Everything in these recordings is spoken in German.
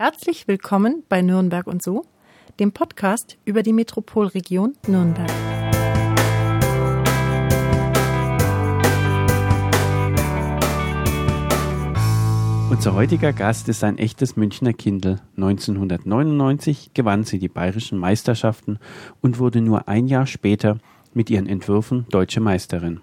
Herzlich willkommen bei Nürnberg und so, dem Podcast über die Metropolregion Nürnberg. Unser heutiger Gast ist ein echtes Münchner Kindel. 1999 gewann sie die bayerischen Meisterschaften und wurde nur ein Jahr später mit ihren Entwürfen deutsche Meisterin.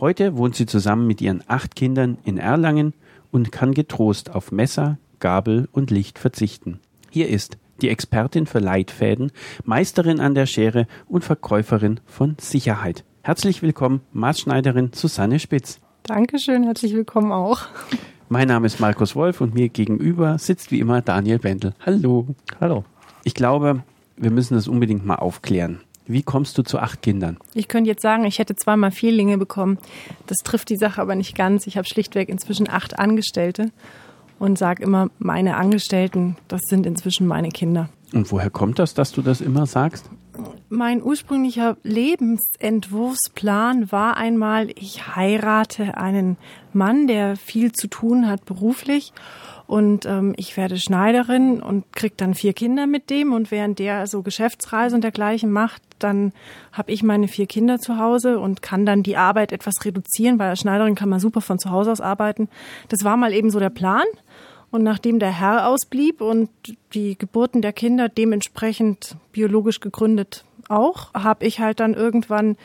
Heute wohnt sie zusammen mit ihren acht Kindern in Erlangen und kann getrost auf Messer, Gabel und Licht verzichten. Hier ist die Expertin für Leitfäden, Meisterin an der Schere und Verkäuferin von Sicherheit. Herzlich willkommen, Maßschneiderin Susanne Spitz. Dankeschön, herzlich willkommen auch. Mein Name ist Markus Wolf und mir gegenüber sitzt wie immer Daniel Bendel. Hallo. Hallo. Ich glaube, wir müssen das unbedingt mal aufklären. Wie kommst du zu acht Kindern? Ich könnte jetzt sagen, ich hätte zweimal Vierlinge bekommen. Das trifft die Sache aber nicht ganz. Ich habe schlichtweg inzwischen acht Angestellte und sage immer, meine Angestellten, das sind inzwischen meine Kinder. Und woher kommt das, dass du das immer sagst? Mein ursprünglicher Lebensentwurfsplan war einmal, ich heirate einen Mann, der viel zu tun hat beruflich und ähm, ich werde Schneiderin und krieg dann vier Kinder mit dem und während der so Geschäftsreise und dergleichen macht, dann habe ich meine vier Kinder zu Hause und kann dann die Arbeit etwas reduzieren, weil als Schneiderin kann man super von zu Hause aus arbeiten. Das war mal eben so der Plan. Und nachdem der Herr ausblieb und die Geburten der Kinder dementsprechend biologisch gegründet auch, habe ich halt dann irgendwann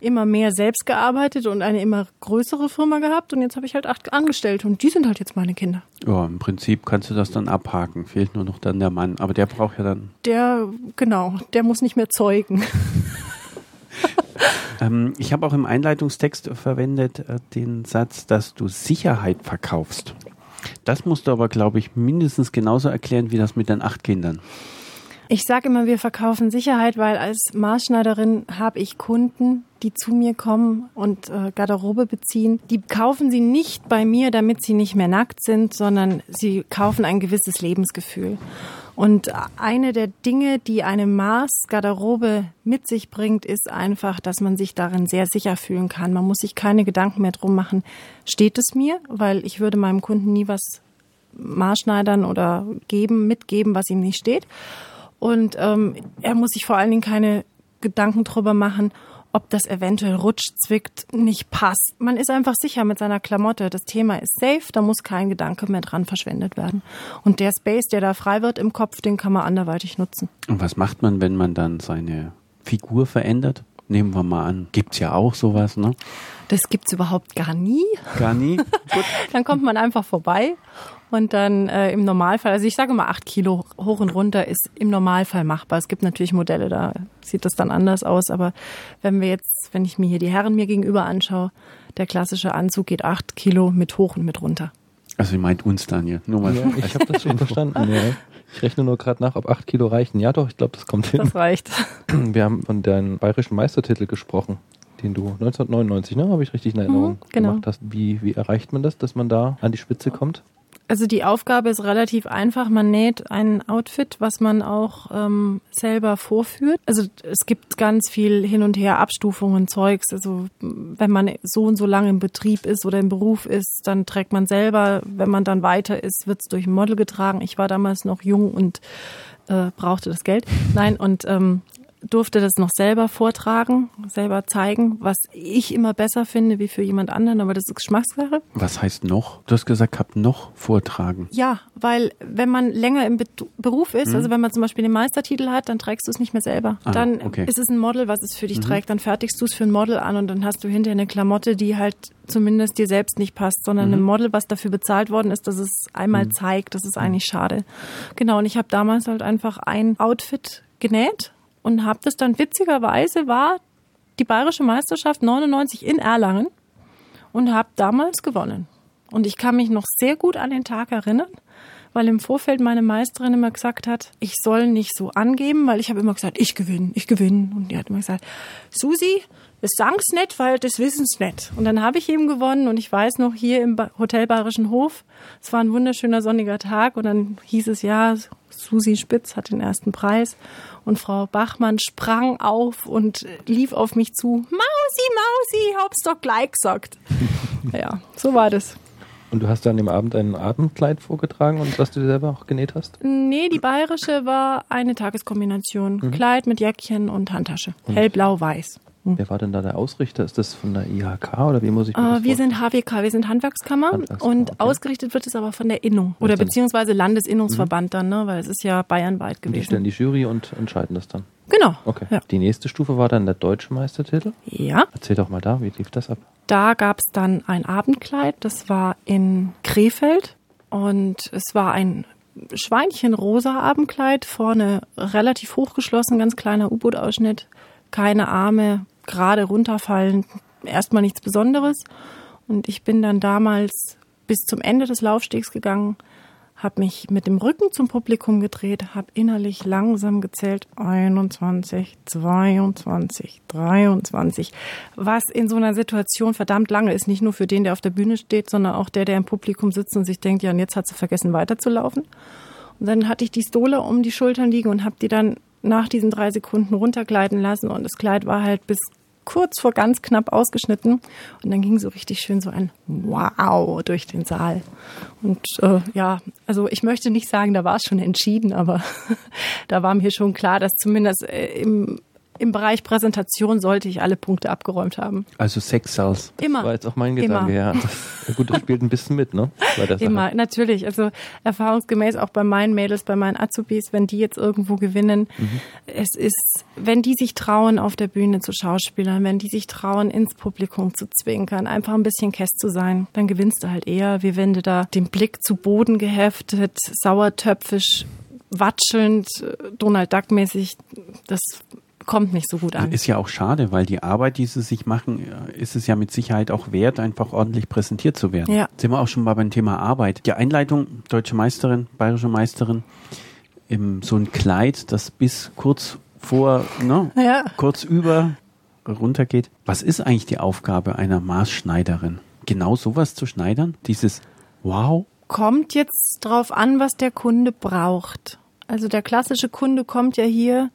immer mehr selbst gearbeitet und eine immer größere Firma gehabt und jetzt habe ich halt acht Angestellte und die sind halt jetzt meine Kinder. Ja, im Prinzip kannst du das dann abhaken. Fehlt nur noch dann der Mann, aber der braucht ja dann. Der, genau, der muss nicht mehr zeugen. ähm, ich habe auch im Einleitungstext verwendet äh, den Satz, dass du Sicherheit verkaufst. Das musst du aber, glaube ich, mindestens genauso erklären wie das mit den acht Kindern. Ich sage immer, wir verkaufen Sicherheit, weil als Maßschneiderin habe ich Kunden, die zu mir kommen und äh, Garderobe beziehen. Die kaufen sie nicht bei mir, damit sie nicht mehr nackt sind, sondern sie kaufen ein gewisses Lebensgefühl. Und eine der Dinge, die eine Maßgarderobe mit sich bringt, ist einfach, dass man sich darin sehr sicher fühlen kann. Man muss sich keine Gedanken mehr drum machen, steht es mir, weil ich würde meinem Kunden nie was Maßschneidern oder geben, mitgeben, was ihm nicht steht. Und ähm, er muss sich vor allen Dingen keine Gedanken drüber machen, ob das eventuell rutscht, zwickt, nicht passt. Man ist einfach sicher mit seiner Klamotte. Das Thema ist safe, da muss kein Gedanke mehr dran verschwendet werden. Und der Space, der da frei wird im Kopf, den kann man anderweitig nutzen. Und was macht man, wenn man dann seine Figur verändert? Nehmen wir mal an, gibt's ja auch sowas, ne? Das gibt's überhaupt gar nie. Gar nie? Gut. dann kommt man einfach vorbei und dann äh, im Normalfall, also ich sage mal acht Kilo hoch und runter ist im Normalfall machbar. Es gibt natürlich Modelle, da sieht das dann anders aus. Aber wenn wir jetzt, wenn ich mir hier die Herren mir gegenüber anschaue, der klassische Anzug geht acht Kilo mit hoch und mit runter. Also ihr meint uns, Daniel. Nur mal ja, ich habe das schon verstanden. Ja. Ich rechne nur gerade nach, ob acht Kilo reichen. Ja doch, ich glaube, das kommt hin. Das reicht. Wir haben von deinem bayerischen Meistertitel gesprochen den du 1999, ne, habe ich richtig in Erinnerung mhm, genau. gemacht hast. Wie, wie erreicht man das, dass man da an die Spitze kommt? Also die Aufgabe ist relativ einfach. Man näht ein Outfit, was man auch ähm, selber vorführt. Also es gibt ganz viel hin und her Abstufungen, Zeugs. Also wenn man so und so lange im Betrieb ist oder im Beruf ist, dann trägt man selber. Wenn man dann weiter ist, wird es durch ein Model getragen. Ich war damals noch jung und äh, brauchte das Geld. Nein, und ähm, durfte das noch selber vortragen, selber zeigen, was ich immer besser finde wie für jemand anderen, aber das ist Geschmackssache. Was heißt noch? Du hast gesagt, hab noch vortragen. Ja, weil wenn man länger im Be Beruf ist, hm. also wenn man zum Beispiel den Meistertitel hat, dann trägst du es nicht mehr selber. Ah, dann okay. ist es ein Model, was es für dich mhm. trägt, dann fertigst du es für ein Model an und dann hast du hinterher eine Klamotte, die halt zumindest dir selbst nicht passt, sondern mhm. ein Model, was dafür bezahlt worden ist, dass es einmal mhm. zeigt. Das ist eigentlich schade. Genau, und ich habe damals halt einfach ein Outfit genäht und habe das dann witzigerweise war die bayerische Meisterschaft 99 in Erlangen und habe damals gewonnen. Und ich kann mich noch sehr gut an den Tag erinnern, weil im Vorfeld meine Meisterin immer gesagt hat, ich soll nicht so angeben, weil ich habe immer gesagt, ich gewinne, ich gewinne. Und die hat immer gesagt, Susi, das sang's nicht, weil das wissen's nicht. Und dann habe ich eben gewonnen und ich weiß noch hier im Hotel Bayerischen Hof, es war ein wunderschöner sonniger Tag und dann hieß es ja, Susi Spitz hat den ersten Preis und Frau Bachmann sprang auf und lief auf mich zu. Mausi, Mausi, hab's doch gleich gesagt. ja, so war das. Und du hast dann im Abend ein Abendkleid vorgetragen und was du selber auch genäht hast? Nee, die bayerische war eine Tageskombination. Mhm. Kleid mit Jäckchen und Handtasche. Hellblau-weiß. Mhm. Wer war denn da der Ausrichter? Ist das von der IHK oder wie muss ich mir uh, das Wir sind HWK, wir sind Handwerkskammer, Handwerkskammer und okay. ausgerichtet wird es aber von der Innung oder beziehungsweise Landesinnungsverband mhm. dann, ne? weil es ist ja bayernweit gewesen. Und die stellen die Jury und entscheiden das dann? Genau. Okay. Ja. Die nächste Stufe war dann der deutsche Meistertitel? Ja. Erzähl doch mal da, wie lief das ab? Da gab es dann ein Abendkleid, das war in Krefeld und es war ein Schweinchenrosa Abendkleid, vorne relativ hochgeschlossen, ganz kleiner U-Boot-Ausschnitt, keine Arme, gerade runterfallen, erstmal nichts Besonderes. Und ich bin dann damals bis zum Ende des Laufstegs gegangen, habe mich mit dem Rücken zum Publikum gedreht, habe innerlich langsam gezählt 21, 22, 23, was in so einer Situation verdammt lange ist, nicht nur für den, der auf der Bühne steht, sondern auch der, der im Publikum sitzt und sich denkt, ja, und jetzt hat sie vergessen weiterzulaufen. Und dann hatte ich die Stole um die Schultern liegen und habe die dann nach diesen drei Sekunden runtergleiten lassen und das Kleid war halt bis kurz vor ganz knapp ausgeschnitten und dann ging so richtig schön so ein Wow durch den Saal. Und äh, ja, also ich möchte nicht sagen, da war es schon entschieden, aber da war mir schon klar, dass zumindest äh, im im Bereich Präsentation sollte ich alle Punkte abgeräumt haben. Also Sex Sales. Immer. Das war jetzt auch mein Gedanke, ja. Das, gut, das spielt ein bisschen mit, ne? Immer, natürlich. Also erfahrungsgemäß auch bei meinen Mädels, bei meinen Azubis, wenn die jetzt irgendwo gewinnen, mhm. es ist, wenn die sich trauen, auf der Bühne zu schauspielern, wenn die sich trauen, ins Publikum zu zwinkern, einfach ein bisschen Kess zu sein, dann gewinnst du halt eher, wie wenn du da den Blick zu Boden geheftet, sauertöpfisch watschelnd, Donald Duck mäßig, das kommt nicht so gut an. Ist ja auch schade, weil die Arbeit, die sie sich machen, ist es ja mit Sicherheit auch wert, einfach ordentlich präsentiert zu werden. Ja. Sind wir auch schon mal beim Thema Arbeit. Die Einleitung, deutsche Meisterin, bayerische Meisterin, im, so ein Kleid, das bis kurz vor, ne, ja. kurz über runtergeht. Was ist eigentlich die Aufgabe einer Maßschneiderin? Genau sowas zu schneidern? Dieses Wow? Kommt jetzt drauf an, was der Kunde braucht. Also der klassische Kunde kommt ja hier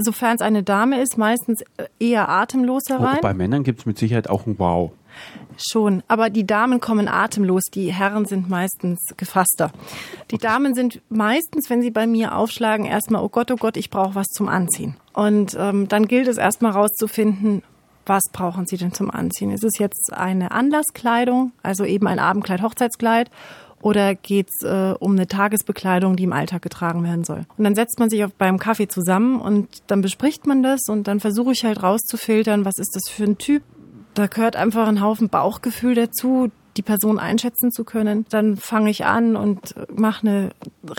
sofern es eine Dame ist, meistens eher atemlos herein. Auch bei Männern gibt es mit Sicherheit auch ein Wow. Schon, aber die Damen kommen atemlos, die Herren sind meistens gefasster. Die Damen sind meistens, wenn sie bei mir aufschlagen, erstmal, oh Gott, oh Gott, ich brauche was zum Anziehen. Und ähm, dann gilt es erstmal rauszufinden, was brauchen sie denn zum Anziehen? Ist es jetzt eine Anlasskleidung, also eben ein Abendkleid, Hochzeitskleid oder geht es äh, um eine Tagesbekleidung, die im Alltag getragen werden soll. Und dann setzt man sich auf, beim Kaffee zusammen und dann bespricht man das und dann versuche ich halt rauszufiltern, was ist das für ein Typ. Da gehört einfach ein Haufen Bauchgefühl dazu, die Person einschätzen zu können. Dann fange ich an und mache eine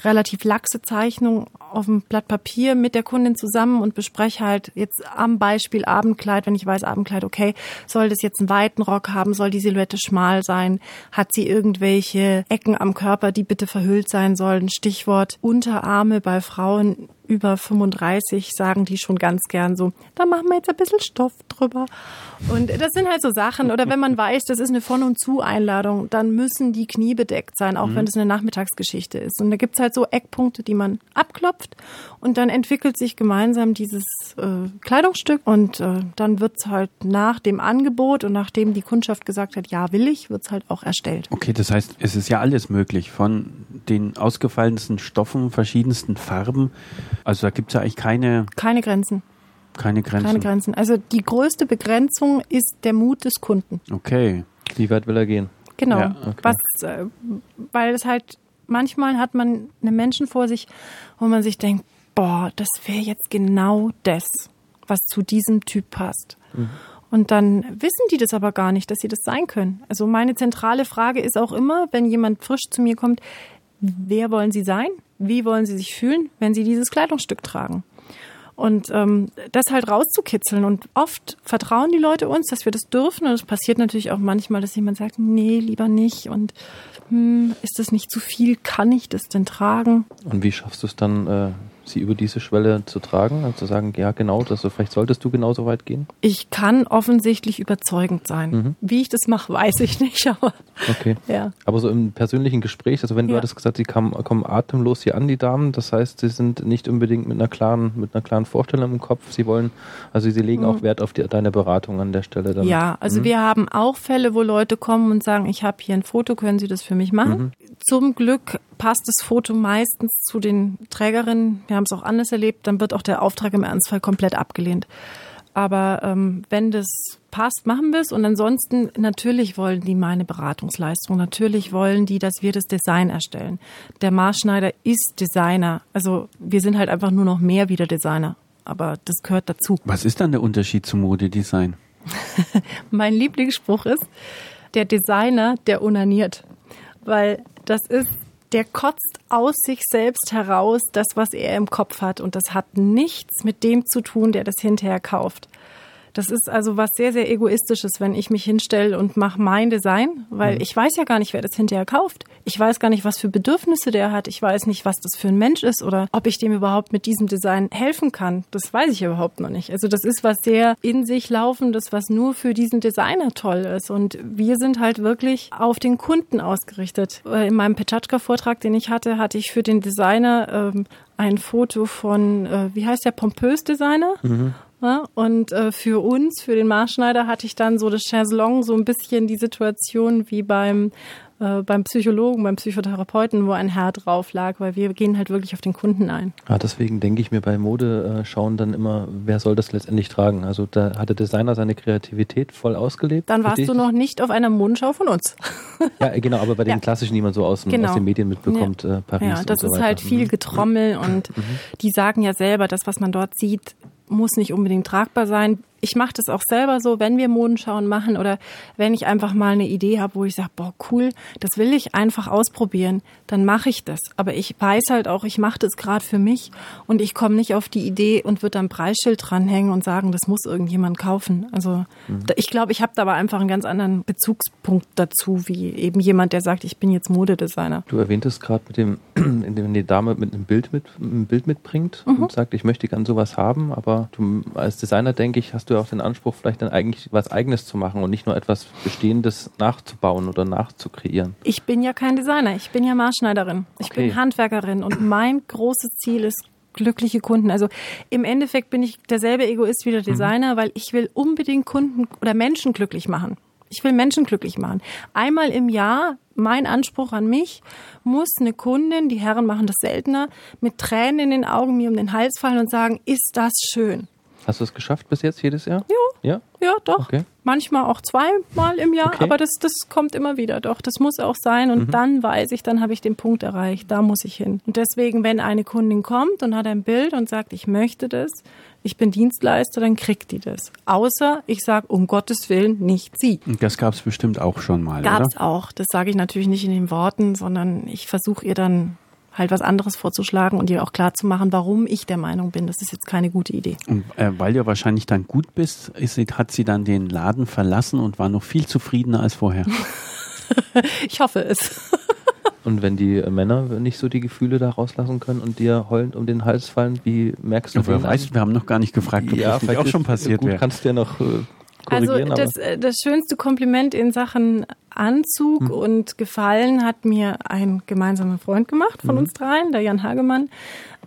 relativ laxe Zeichnung auf dem Blatt Papier mit der Kundin zusammen und bespreche halt jetzt am Beispiel Abendkleid, wenn ich weiß Abendkleid, okay, soll das jetzt einen weiten Rock haben, soll die Silhouette schmal sein, hat sie irgendwelche Ecken am Körper, die bitte verhüllt sein sollen, Stichwort Unterarme bei Frauen über 35 sagen die schon ganz gern so, da machen wir jetzt ein bisschen Stoff drüber. Und das sind halt so Sachen. Oder wenn man weiß, das ist eine Von- und Zu-Einladung, dann müssen die Knie bedeckt sein, auch mhm. wenn es eine Nachmittagsgeschichte ist. Und da gibt's halt so Eckpunkte, die man abklopft. Und dann entwickelt sich gemeinsam dieses äh, Kleidungsstück. Und äh, dann wird's halt nach dem Angebot und nachdem die Kundschaft gesagt hat, ja, will ich, wird's halt auch erstellt. Okay, das heißt, es ist ja alles möglich. Von den ausgefallensten Stoffen, verschiedensten Farben also da gibt es ja eigentlich keine. Keine Grenzen. Keine Grenzen. Keine Grenzen. Also die größte Begrenzung ist der Mut des Kunden. Okay. Wie weit will er gehen? Genau. Ja, okay. Was, äh, weil es halt, manchmal hat man einen Menschen vor sich, wo man sich denkt, boah, das wäre jetzt genau das, was zu diesem Typ passt. Mhm. Und dann wissen die das aber gar nicht, dass sie das sein können. Also meine zentrale Frage ist auch immer, wenn jemand frisch zu mir kommt, wer wollen sie sein? Wie wollen sie sich fühlen, wenn sie dieses Kleidungsstück tragen. Und ähm, das halt rauszukitzeln. Und oft vertrauen die Leute uns, dass wir das dürfen. Und es passiert natürlich auch manchmal, dass jemand sagt, nee, lieber nicht. Und hm, ist das nicht zu viel? Kann ich das denn tragen? Und wie schaffst du es dann, äh, sie über diese Schwelle zu tragen, also zu sagen, ja genau, das, vielleicht solltest du genauso weit gehen? Ich kann offensichtlich überzeugend sein. Mhm. Wie ich das mache, weiß ich nicht, aber okay. ja. Aber so im persönlichen Gespräch, also wenn du ja. hattest gesagt, sie kam, kommen atemlos hier an, die Damen, das heißt, sie sind nicht unbedingt mit einer klaren, mit einer klaren Vorstellung im Kopf, sie wollen, also sie legen mhm. auch Wert auf die, deine Beratung an der Stelle. Dann. Ja, also mhm. wir haben auch Fälle, wo Leute kommen und sagen, ich habe hier ein Foto, können Sie das für mich machen? Mhm. Zum Glück passt das Foto meistens zu den Trägerinnen. Wir haben es auch anders erlebt, dann wird auch der Auftrag im Ernstfall komplett abgelehnt. Aber ähm, wenn das passt, machen wir es. Und ansonsten, natürlich wollen die meine Beratungsleistung. Natürlich wollen die, dass wir das Design erstellen. Der Maßschneider ist Designer. Also wir sind halt einfach nur noch mehr wieder Designer. Aber das gehört dazu. Was ist dann der Unterschied zum Modedesign? mein Lieblingsspruch ist, der Designer, der unaniert. Weil das ist der kotzt aus sich selbst heraus das, was er im Kopf hat. Und das hat nichts mit dem zu tun, der das hinterher kauft. Das ist also was sehr, sehr egoistisches, wenn ich mich hinstelle und mache mein Design, weil mhm. ich weiß ja gar nicht, wer das hinterher kauft. Ich weiß gar nicht, was für Bedürfnisse der hat. Ich weiß nicht, was das für ein Mensch ist oder ob ich dem überhaupt mit diesem Design helfen kann. Das weiß ich überhaupt noch nicht. Also das ist was sehr in sich laufendes, was nur für diesen Designer toll ist. Und wir sind halt wirklich auf den Kunden ausgerichtet. In meinem Petschatschka-Vortrag, den ich hatte, hatte ich für den Designer ähm, ein Foto von, äh, wie heißt der, Pompös Designer? Mhm. Und äh, für uns, für den Marschneider, hatte ich dann so das Chaiselong, so ein bisschen die Situation wie beim äh, beim Psychologen, beim Psychotherapeuten, wo ein Herr drauf lag, weil wir gehen halt wirklich auf den Kunden ein. Ja, deswegen denke ich mir bei Mode äh, schauen dann immer, wer soll das letztendlich tragen? Also da hat der Designer seine Kreativität voll ausgelebt. Dann warst du noch nicht auf einer Modenschau von uns. ja, genau, aber bei den ja. klassischen, die man so aus, genau. aus den Medien mitbekommt, ja. äh, Paris. Ja, das so ist weiter. halt viel mhm. Getrommel und mhm. die sagen ja selber, das, was man dort sieht, muss nicht unbedingt tragbar sein ich mache das auch selber so, wenn wir Modenschauen machen oder wenn ich einfach mal eine Idee habe, wo ich sage, boah, cool, das will ich einfach ausprobieren, dann mache ich das. Aber ich weiß halt auch, ich mache das gerade für mich und ich komme nicht auf die Idee und würde ein Preisschild dranhängen und sagen, das muss irgendjemand kaufen. Also mhm. ich glaube, ich habe da aber einfach einen ganz anderen Bezugspunkt dazu, wie eben jemand, der sagt, ich bin jetzt Modedesigner. Du erwähntest gerade mit dem, wenn die Dame mit einem Bild mit ein Bild mitbringt mhm. und sagt, ich möchte gern sowas haben, aber du als Designer denke ich, hast du auch den Anspruch, vielleicht dann eigentlich was Eigenes zu machen und nicht nur etwas Bestehendes nachzubauen oder nachzukreieren. Ich bin ja kein Designer, ich bin ja Maßschneiderin. Ich okay. bin Handwerkerin und mein großes Ziel ist glückliche Kunden. Also im Endeffekt bin ich derselbe Egoist wie der mhm. Designer, mhm. weil ich will unbedingt Kunden oder Menschen glücklich machen. Ich will Menschen glücklich machen. Einmal im Jahr, mein Anspruch an mich, muss eine Kundin, die Herren machen das seltener, mit Tränen in den Augen mir um den Hals fallen und sagen, ist das schön. Hast du es geschafft bis jetzt jedes Jahr? Ja. Ja, ja doch. Okay. Manchmal auch zweimal im Jahr, okay. aber das, das kommt immer wieder. Doch, das muss auch sein. Und mhm. dann weiß ich, dann habe ich den Punkt erreicht. Da muss ich hin. Und deswegen, wenn eine Kundin kommt und hat ein Bild und sagt, ich möchte das, ich bin Dienstleister, dann kriegt die das. Außer ich sage, um Gottes Willen, nicht sie. Das gab es bestimmt auch schon mal, Gab es auch. Das sage ich natürlich nicht in den Worten, sondern ich versuche ihr dann halt was anderes vorzuschlagen und ihr auch klar zu machen, warum ich der Meinung bin, das ist jetzt keine gute Idee. Und äh, weil du wahrscheinlich dann gut bist, ist, hat sie dann den Laden verlassen und war noch viel zufriedener als vorher. ich hoffe es. Und wenn die Männer nicht so die Gefühle da rauslassen können und dir heulend um den Hals fallen, wie merkst du das? Weiß, wir haben noch gar nicht gefragt, ob ja, das auch schon passiert wäre. kannst du ja noch äh, also das, äh, das schönste Kompliment in Sachen Anzug mhm. und Gefallen hat mir ein gemeinsamer Freund gemacht von mhm. uns dreien, der Jan Hagemann,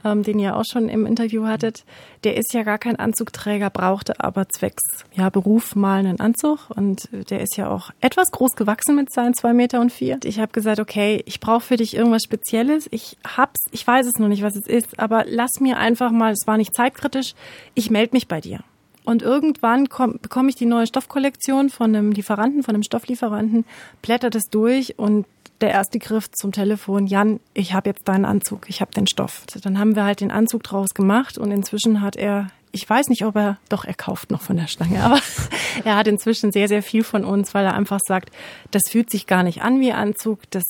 ähm, den ihr auch schon im Interview hattet. Der ist ja gar kein Anzugträger, brauchte aber zwecks ja, Beruf mal einen Anzug und der ist ja auch etwas groß gewachsen mit seinen zwei Meter und vier. Ich habe gesagt, okay, ich brauche für dich irgendwas Spezielles. Ich hab's, ich weiß es noch nicht, was es ist, aber lass mir einfach mal, es war nicht zeitkritisch, ich melde mich bei dir. Und irgendwann komm, bekomme ich die neue Stoffkollektion von einem Lieferanten, von einem Stofflieferanten, blätter das durch und der erste Griff zum Telefon, Jan, ich habe jetzt deinen Anzug, ich habe den Stoff. Dann haben wir halt den Anzug draus gemacht und inzwischen hat er, ich weiß nicht, ob er, doch, er kauft noch von der Stange, aber er hat inzwischen sehr, sehr viel von uns, weil er einfach sagt, das fühlt sich gar nicht an wie Anzug, das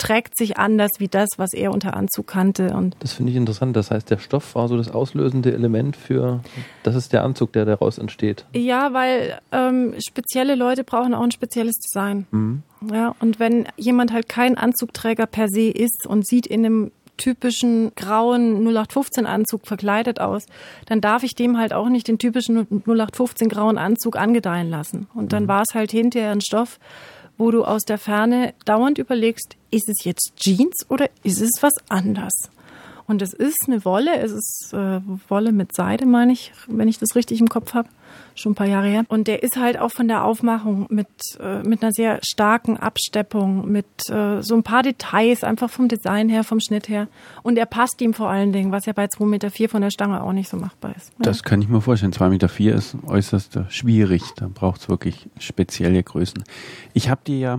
trägt sich anders wie das, was er unter Anzug kannte. Und das finde ich interessant. Das heißt, der Stoff war so das auslösende Element für, das ist der Anzug, der daraus entsteht. Ja, weil ähm, spezielle Leute brauchen auch ein spezielles Design. Mhm. Ja, und wenn jemand halt kein Anzugträger per se ist und sieht in einem typischen grauen 0815 Anzug verkleidet aus, dann darf ich dem halt auch nicht den typischen 0815 grauen Anzug angedeihen lassen. Und dann mhm. war es halt hinterher ein Stoff, wo du aus der Ferne dauernd überlegst, ist es jetzt Jeans oder ist es was anders? Und es ist eine Wolle, es ist äh, Wolle mit Seide, meine ich, wenn ich das richtig im Kopf habe schon ein paar Jahre her. Und der ist halt auch von der Aufmachung mit, äh, mit einer sehr starken Absteppung, mit äh, so ein paar Details, einfach vom Design her, vom Schnitt her. Und er passt ihm vor allen Dingen, was ja bei 2,4 Meter von der Stange auch nicht so machbar ist. Ja. Das kann ich mir vorstellen. 2,4 Meter ist äußerst schwierig. Da braucht es wirklich spezielle Größen. Ich habe dir ja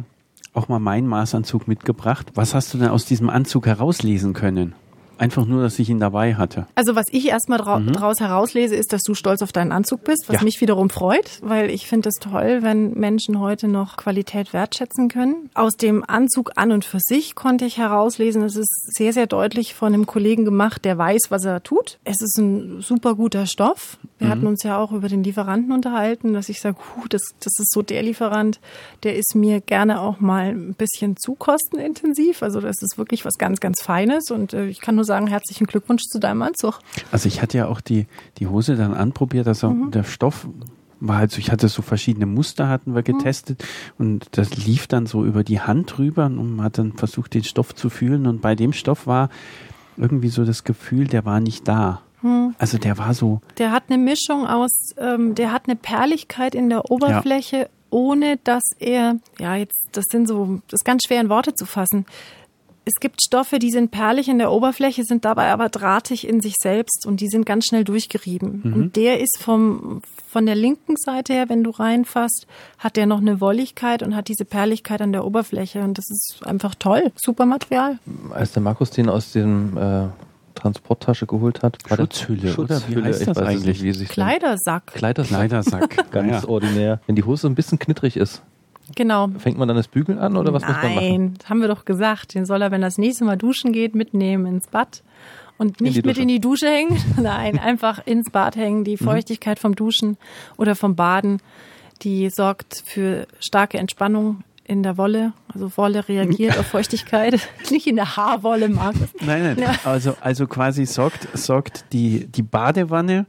auch mal meinen Maßanzug mitgebracht. Was hast du denn aus diesem Anzug herauslesen können? Einfach nur, dass ich ihn dabei hatte. Also was ich erstmal dra mhm. daraus herauslese, ist, dass du stolz auf deinen Anzug bist, was ja. mich wiederum freut, weil ich finde es toll, wenn Menschen heute noch Qualität wertschätzen können. Aus dem Anzug an und für sich konnte ich herauslesen, es ist sehr, sehr deutlich von einem Kollegen gemacht, der weiß, was er tut. Es ist ein super guter Stoff. Wir mhm. hatten uns ja auch über den Lieferanten unterhalten, dass ich sage, huh, das, das ist so der Lieferant, der ist mir gerne auch mal ein bisschen zu kostenintensiv. Also das ist wirklich was ganz, ganz Feines und äh, ich kann nur sagen, herzlichen Glückwunsch zu deinem Anzug. Also ich hatte ja auch die, die Hose dann anprobiert, dass mhm. der Stoff war halt so, ich hatte so verschiedene Muster hatten wir mhm. getestet mhm. und das lief dann so über die Hand rüber und man hat dann versucht, den Stoff zu fühlen und bei dem Stoff war irgendwie so das Gefühl, der war nicht da. Mhm. Also der war so. Der hat eine Mischung aus, ähm, der hat eine Perligkeit in der Oberfläche, ja. ohne dass er, ja, jetzt, das sind so, das ist ganz schwer in Worte zu fassen es gibt Stoffe, die sind perlig in der Oberfläche, sind dabei aber drahtig in sich selbst und die sind ganz schnell durchgerieben. Mhm. Und der ist vom, von der linken Seite her, wenn du reinfasst, hat der noch eine Wolligkeit und hat diese Perligkeit an der Oberfläche und das ist einfach toll. Super Material. Als der Markus den aus dem äh, Transporttasche geholt hat. Schutzhülle. Schutzhülle, wie heißt das eigentlich? Nicht, Kleidersack. Kleidersack. Kleidersack. Ganz ja. ordinär. Wenn die Hose ein bisschen knittrig ist, Genau. Fängt man dann das Bügeln an oder was Nein, muss man machen? Nein, haben wir doch gesagt. Den soll er, wenn er das nächste Mal duschen geht, mitnehmen ins Bad. Und nicht in mit in die Dusche hängen. Nein, einfach ins Bad hängen. Die mhm. Feuchtigkeit vom Duschen oder vom Baden, die sorgt für starke Entspannung in der Wolle. Also Wolle reagiert auf Feuchtigkeit. Nicht in der Haarwolle, Markus. Nein, nein. Ja. Also, also quasi sorgt, sorgt die, die Badewanne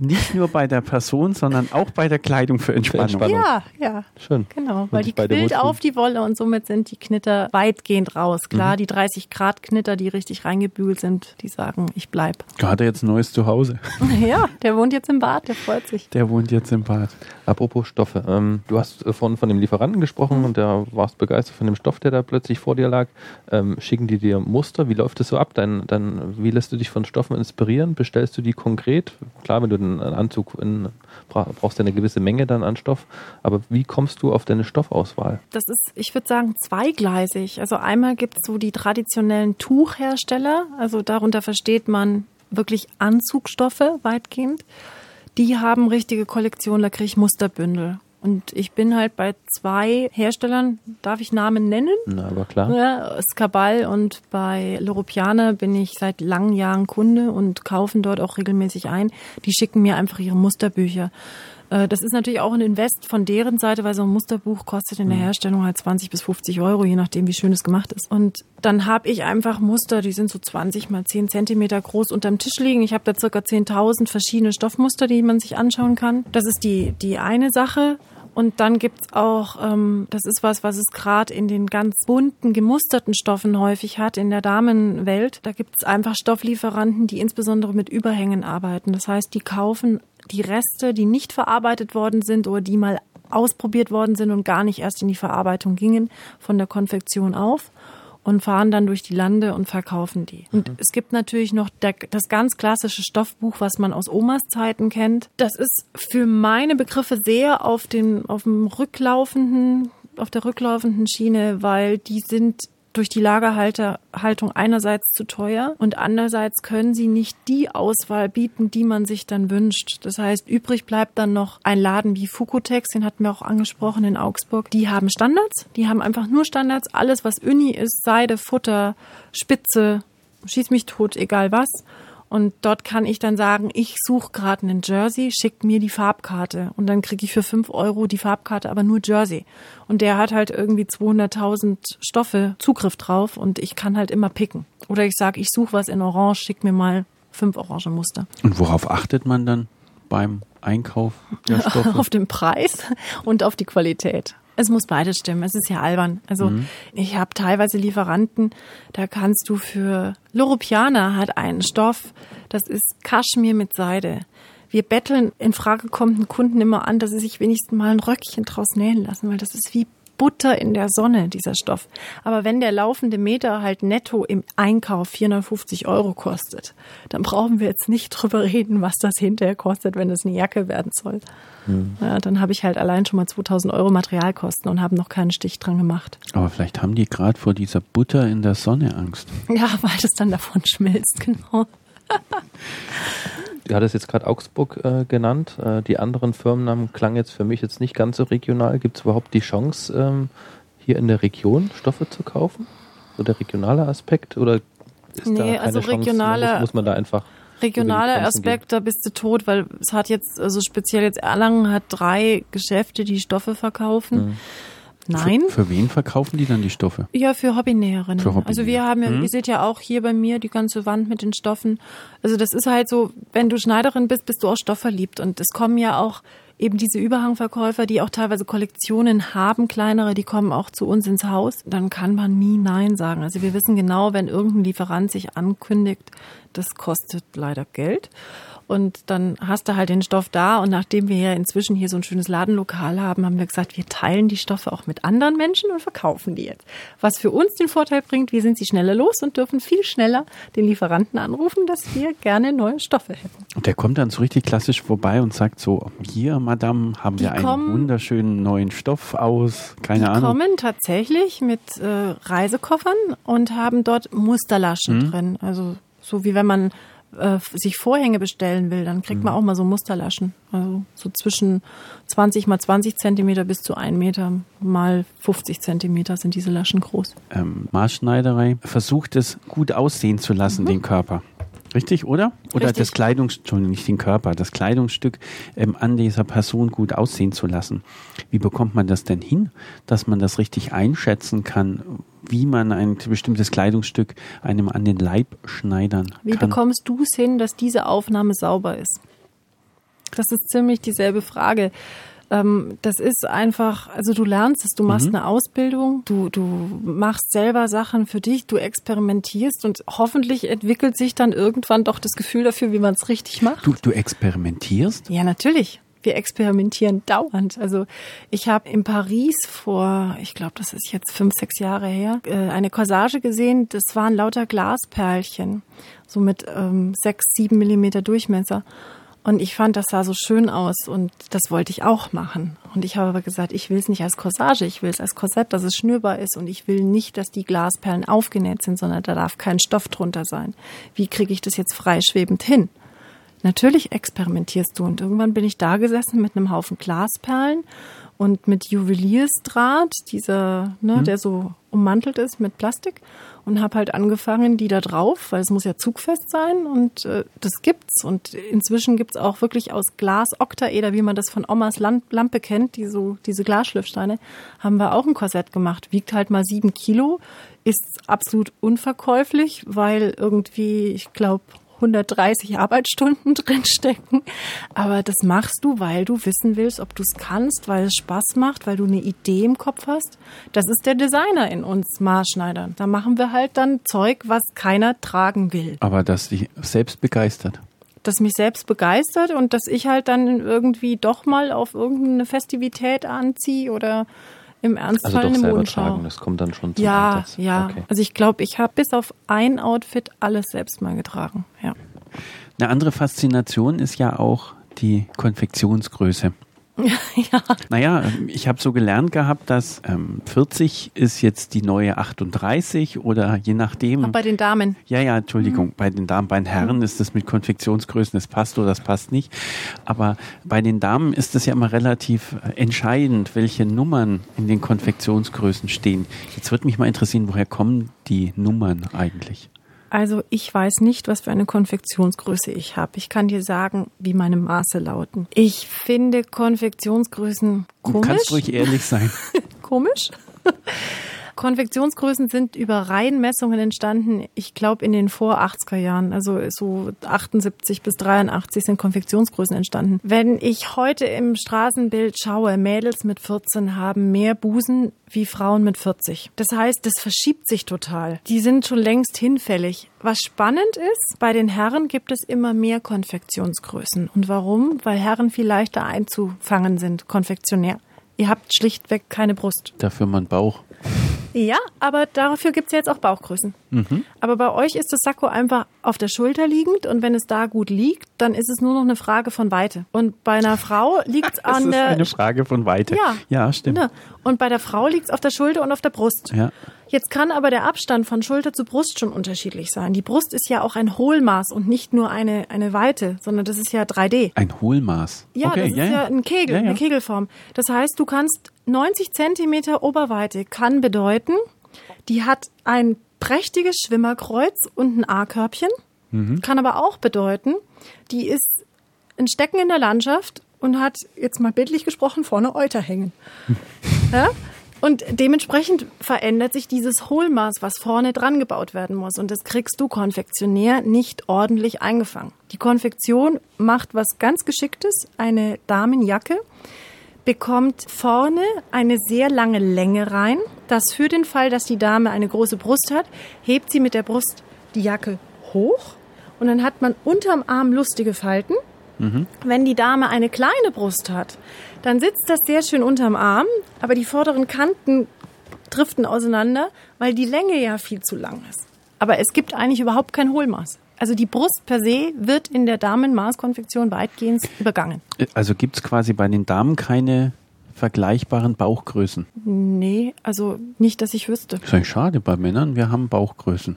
nicht nur bei der Person, sondern auch bei der Kleidung für Entspannung. Für Entspannung. Ja, ja. Schön. Genau, weil die quillt auf die Wolle und somit sind die Knitter weitgehend raus. Klar, mhm. die 30 Grad Knitter, die richtig reingebügelt sind, die sagen, ich bleib. Gerade jetzt ein neues Zuhause. ja, der wohnt jetzt im Bad, der freut sich. Der wohnt jetzt im Bad. Apropos Stoffe, ähm, du hast von, von dem Lieferanten gesprochen mhm. und der warst begeistert von dem Stoff, der da plötzlich vor dir lag. Ähm, schicken die dir Muster? Wie läuft das so ab? Dein, dein, wie lässt du dich von Stoffen inspirieren? Bestellst du die konkret? Klar, wenn du einen Anzug in, brauchst du eine gewisse Menge dann an Stoff. Aber wie kommst du auf deine Stoffauswahl? Das ist, ich würde sagen, zweigleisig. Also einmal gibt es so die traditionellen Tuchhersteller. Also darunter versteht man wirklich Anzugstoffe weitgehend. Die haben richtige Kollektionen, da kriege ich Musterbündel. Und ich bin halt bei zwei Herstellern, darf ich Namen nennen? Na, aber klar. Ja, Skabal und bei L'Europiana bin ich seit langen Jahren Kunde und kaufen dort auch regelmäßig ein. Die schicken mir einfach ihre Musterbücher. Äh, das ist natürlich auch ein Invest von deren Seite, weil so ein Musterbuch kostet in der mhm. Herstellung halt 20 bis 50 Euro, je nachdem, wie schön es gemacht ist. Und dann habe ich einfach Muster, die sind so 20 mal 10 Zentimeter groß unterm Tisch liegen. Ich habe da circa 10.000 verschiedene Stoffmuster, die man sich anschauen kann. Das ist die, die eine Sache. Und dann gibt's auch, ähm, das ist was, was es gerade in den ganz bunten, gemusterten Stoffen häufig hat, in der Damenwelt. Da gibt's einfach Stofflieferanten, die insbesondere mit Überhängen arbeiten. Das heißt, die kaufen die Reste, die nicht verarbeitet worden sind oder die mal ausprobiert worden sind und gar nicht erst in die Verarbeitung gingen, von der Konfektion auf und fahren dann durch die Lande und verkaufen die. Und mhm. es gibt natürlich noch der, das ganz klassische Stoffbuch, was man aus Omas Zeiten kennt. Das ist für meine Begriffe sehr auf dem, auf dem rücklaufenden, auf der rücklaufenden Schiene, weil die sind durch die Lagerhaltung einerseits zu teuer und andererseits können sie nicht die Auswahl bieten, die man sich dann wünscht. Das heißt, übrig bleibt dann noch ein Laden wie Fukotex, den hatten wir auch angesprochen in Augsburg. Die haben Standards, die haben einfach nur Standards. Alles, was Uni ist, Seide, Futter, Spitze, schieß mich tot, egal was. Und dort kann ich dann sagen, ich suche gerade einen Jersey, schickt mir die Farbkarte. Und dann kriege ich für fünf Euro die Farbkarte, aber nur Jersey. Und der hat halt irgendwie 200.000 Stoffe Zugriff drauf und ich kann halt immer picken. Oder ich sage, ich suche was in Orange, schick mir mal fünf Orangenmuster. Und worauf achtet man dann beim Einkauf der Stoffe? auf den Preis und auf die Qualität. Es muss beides stimmen. Es ist ja albern. Also mhm. ich habe teilweise Lieferanten, da kannst du für Loropiana hat einen Stoff, das ist Kaschmir mit Seide. Wir betteln in Frage kommenden Kunden immer an, dass sie sich wenigstens mal ein Röckchen draus nähen lassen, weil das ist wie Butter in der Sonne, dieser Stoff. Aber wenn der laufende Meter halt netto im Einkauf 450 Euro kostet, dann brauchen wir jetzt nicht drüber reden, was das hinterher kostet, wenn es eine Jacke werden soll. Hm. Ja, dann habe ich halt allein schon mal 2000 Euro Materialkosten und habe noch keinen Stich dran gemacht. Aber vielleicht haben die gerade vor dieser Butter in der Sonne Angst. Ja, weil das dann davon schmilzt, genau. Du hattest jetzt gerade Augsburg äh, genannt. Äh, die anderen Firmennamen klangen jetzt für mich jetzt nicht ganz so regional. Gibt es überhaupt die Chance, ähm, hier in der Region Stoffe zu kaufen? So der regionale Aspekt? Oder ist nee, da keine also Chance? Regionale, muss, muss man da einfach regionaler Aspekt, da bist du tot, weil es hat jetzt, also speziell jetzt Erlangen hat drei Geschäfte, die Stoffe verkaufen. Mhm. Nein. Für, für, wen verkaufen die dann die Stoffe? Ja, für Hobbynäherinnen. Für Hobbynäher. Also wir haben ja, hm? ihr seht ja auch hier bei mir die ganze Wand mit den Stoffen. Also das ist halt so, wenn du Schneiderin bist, bist du auch stoffverliebt. Und es kommen ja auch eben diese Überhangverkäufer, die auch teilweise Kollektionen haben, kleinere, die kommen auch zu uns ins Haus. Dann kann man nie Nein sagen. Also wir wissen genau, wenn irgendein Lieferant sich ankündigt, das kostet leider Geld. Und dann hast du halt den Stoff da. Und nachdem wir ja inzwischen hier so ein schönes Ladenlokal haben, haben wir gesagt, wir teilen die Stoffe auch mit anderen Menschen und verkaufen die jetzt. Was für uns den Vorteil bringt, wir sind sie schneller los und dürfen viel schneller den Lieferanten anrufen, dass wir gerne neue Stoffe hätten. Und der kommt dann so richtig klassisch vorbei und sagt so, hier, Madame, haben wir einen wunderschönen neuen Stoff aus, keine die Ahnung. Die kommen tatsächlich mit äh, Reisekoffern und haben dort Musterlaschen mhm. drin. Also so wie wenn man äh, sich Vorhänge bestellen will, dann kriegt mhm. man auch mal so Musterlaschen. Also so zwischen 20 mal 20 Zentimeter bis zu 1 Meter mal 50 Zentimeter sind diese Laschen groß. Ähm, Maßschneiderei versucht es gut aussehen zu lassen, mhm. den Körper. Richtig, oder? Oder Richtig. das Kleidungsstück, nicht den Körper, das Kleidungsstück ähm, an dieser Person gut aussehen zu lassen. Wie bekommt man das denn hin, dass man das richtig einschätzen kann, wie man ein bestimmtes Kleidungsstück einem an den Leib schneidern kann? Wie bekommst du es hin, dass diese Aufnahme sauber ist? Das ist ziemlich dieselbe Frage. Ähm, das ist einfach, also du lernst es, du machst mhm. eine Ausbildung, du, du machst selber Sachen für dich, du experimentierst und hoffentlich entwickelt sich dann irgendwann doch das Gefühl dafür, wie man es richtig macht. Du, du experimentierst? Ja, natürlich wir experimentieren dauernd. Also ich habe in Paris vor, ich glaube, das ist jetzt fünf, sechs Jahre her, äh, eine Corsage gesehen. Das waren lauter Glasperlchen, so mit ähm, sechs, sieben Millimeter Durchmesser. Und ich fand, das sah so schön aus und das wollte ich auch machen. Und ich habe aber gesagt, ich will es nicht als Corsage, ich will es als Korsett, dass es schnürbar ist und ich will nicht, dass die Glasperlen aufgenäht sind, sondern da darf kein Stoff drunter sein. Wie kriege ich das jetzt freischwebend hin? Natürlich experimentierst du und irgendwann bin ich da gesessen mit einem Haufen Glasperlen und mit Juweliersdraht, dieser, ne, mhm. der so ummantelt ist mit Plastik und habe halt angefangen, die da drauf, weil es muss ja zugfest sein und äh, das gibt's. Und inzwischen gibt's auch wirklich aus Glas Oktaeder, wie man das von Omas Lampe kennt, die so, diese Glasschliffsteine, haben wir auch ein Korsett gemacht, wiegt halt mal sieben Kilo, ist absolut unverkäuflich, weil irgendwie, ich glaube, 130 Arbeitsstunden drinstecken. Aber das machst du, weil du wissen willst, ob du es kannst, weil es Spaß macht, weil du eine Idee im Kopf hast. Das ist der Designer in uns, Maßschneidern. Da machen wir halt dann Zeug, was keiner tragen will. Aber das dich selbst begeistert das mich selbst begeistert und dass ich halt dann irgendwie doch mal auf irgendeine Festivität anziehe oder im Ernstfall also doch eine selber tragen, das kommt dann schon zum Ja, Einsatz. ja. Okay. Also ich glaube, ich habe bis auf ein Outfit alles selbst mal getragen. Ja. Eine andere Faszination ist ja auch die Konfektionsgröße. ja. Naja, ich habe so gelernt gehabt, dass ähm, 40 ist jetzt die neue 38 oder je nachdem. Auch bei den Damen. Ja, ja, Entschuldigung, mhm. bei den Damen, bei den Herren mhm. ist das mit Konfektionsgrößen, das passt oder das passt nicht. Aber bei den Damen ist das ja immer relativ äh, entscheidend, welche Nummern in den Konfektionsgrößen stehen. Jetzt würde mich mal interessieren, woher kommen die Nummern eigentlich? Also ich weiß nicht, was für eine Konfektionsgröße ich habe. Ich kann dir sagen, wie meine Maße lauten. Ich finde Konfektionsgrößen komisch. Du kannst ruhig ehrlich sein. komisch. Konfektionsgrößen sind über Reihenmessungen entstanden, ich glaube in den vor 80er Jahren, also so 78 bis 83 sind Konfektionsgrößen entstanden. Wenn ich heute im Straßenbild schaue, Mädels mit 14 haben mehr Busen wie Frauen mit 40. Das heißt, das verschiebt sich total. Die sind schon längst hinfällig. Was spannend ist, bei den Herren gibt es immer mehr Konfektionsgrößen. Und warum? Weil Herren viel leichter einzufangen sind, konfektionär. Ihr habt schlichtweg keine Brust. Dafür man Bauch. Ja, aber dafür gibt es jetzt auch Bauchgrößen. Mhm. Aber bei euch ist das Sakko einfach auf der Schulter liegend und wenn es da gut liegt, dann ist es nur noch eine Frage von Weite. Und bei einer Frau liegt es an der. Das ist eine Frage von Weite. Ja, ja stimmt. Ne? Und bei der Frau liegt es auf der Schulter und auf der Brust. Ja. Jetzt kann aber der Abstand von Schulter zu Brust schon unterschiedlich sein. Die Brust ist ja auch ein Hohlmaß und nicht nur eine, eine Weite, sondern das ist ja 3D. Ein Hohlmaß? Ja, okay, das ist ja, ja ein Kegel, ja, ja. eine Kegelform. Das heißt, du kannst 90 Zentimeter Oberweite kann bedeuten, die hat ein prächtiges Schwimmerkreuz und ein A-Körbchen. Mhm. Kann aber auch bedeuten, die ist ein Stecken in der Landschaft und hat jetzt mal bildlich gesprochen vorne Euter hängen. ja? Und dementsprechend verändert sich dieses Hohlmaß, was vorne dran gebaut werden muss. Und das kriegst du konfektionär nicht ordentlich eingefangen. Die Konfektion macht was ganz Geschicktes, eine Damenjacke bekommt vorne eine sehr lange Länge rein. Das für den Fall, dass die Dame eine große Brust hat, hebt sie mit der Brust die Jacke hoch und dann hat man unterm Arm lustige Falten. Mhm. Wenn die Dame eine kleine Brust hat, dann sitzt das sehr schön unterm Arm, aber die vorderen Kanten driften auseinander, weil die Länge ja viel zu lang ist. Aber es gibt eigentlich überhaupt kein Hohlmaß. Also die Brust per se wird in der Damenmaßkonfektion weitgehend übergangen. Also gibt es quasi bei den Damen keine vergleichbaren Bauchgrößen? Nee, also nicht, dass ich wüsste. Das ist eigentlich schade bei Männern, wir haben Bauchgrößen.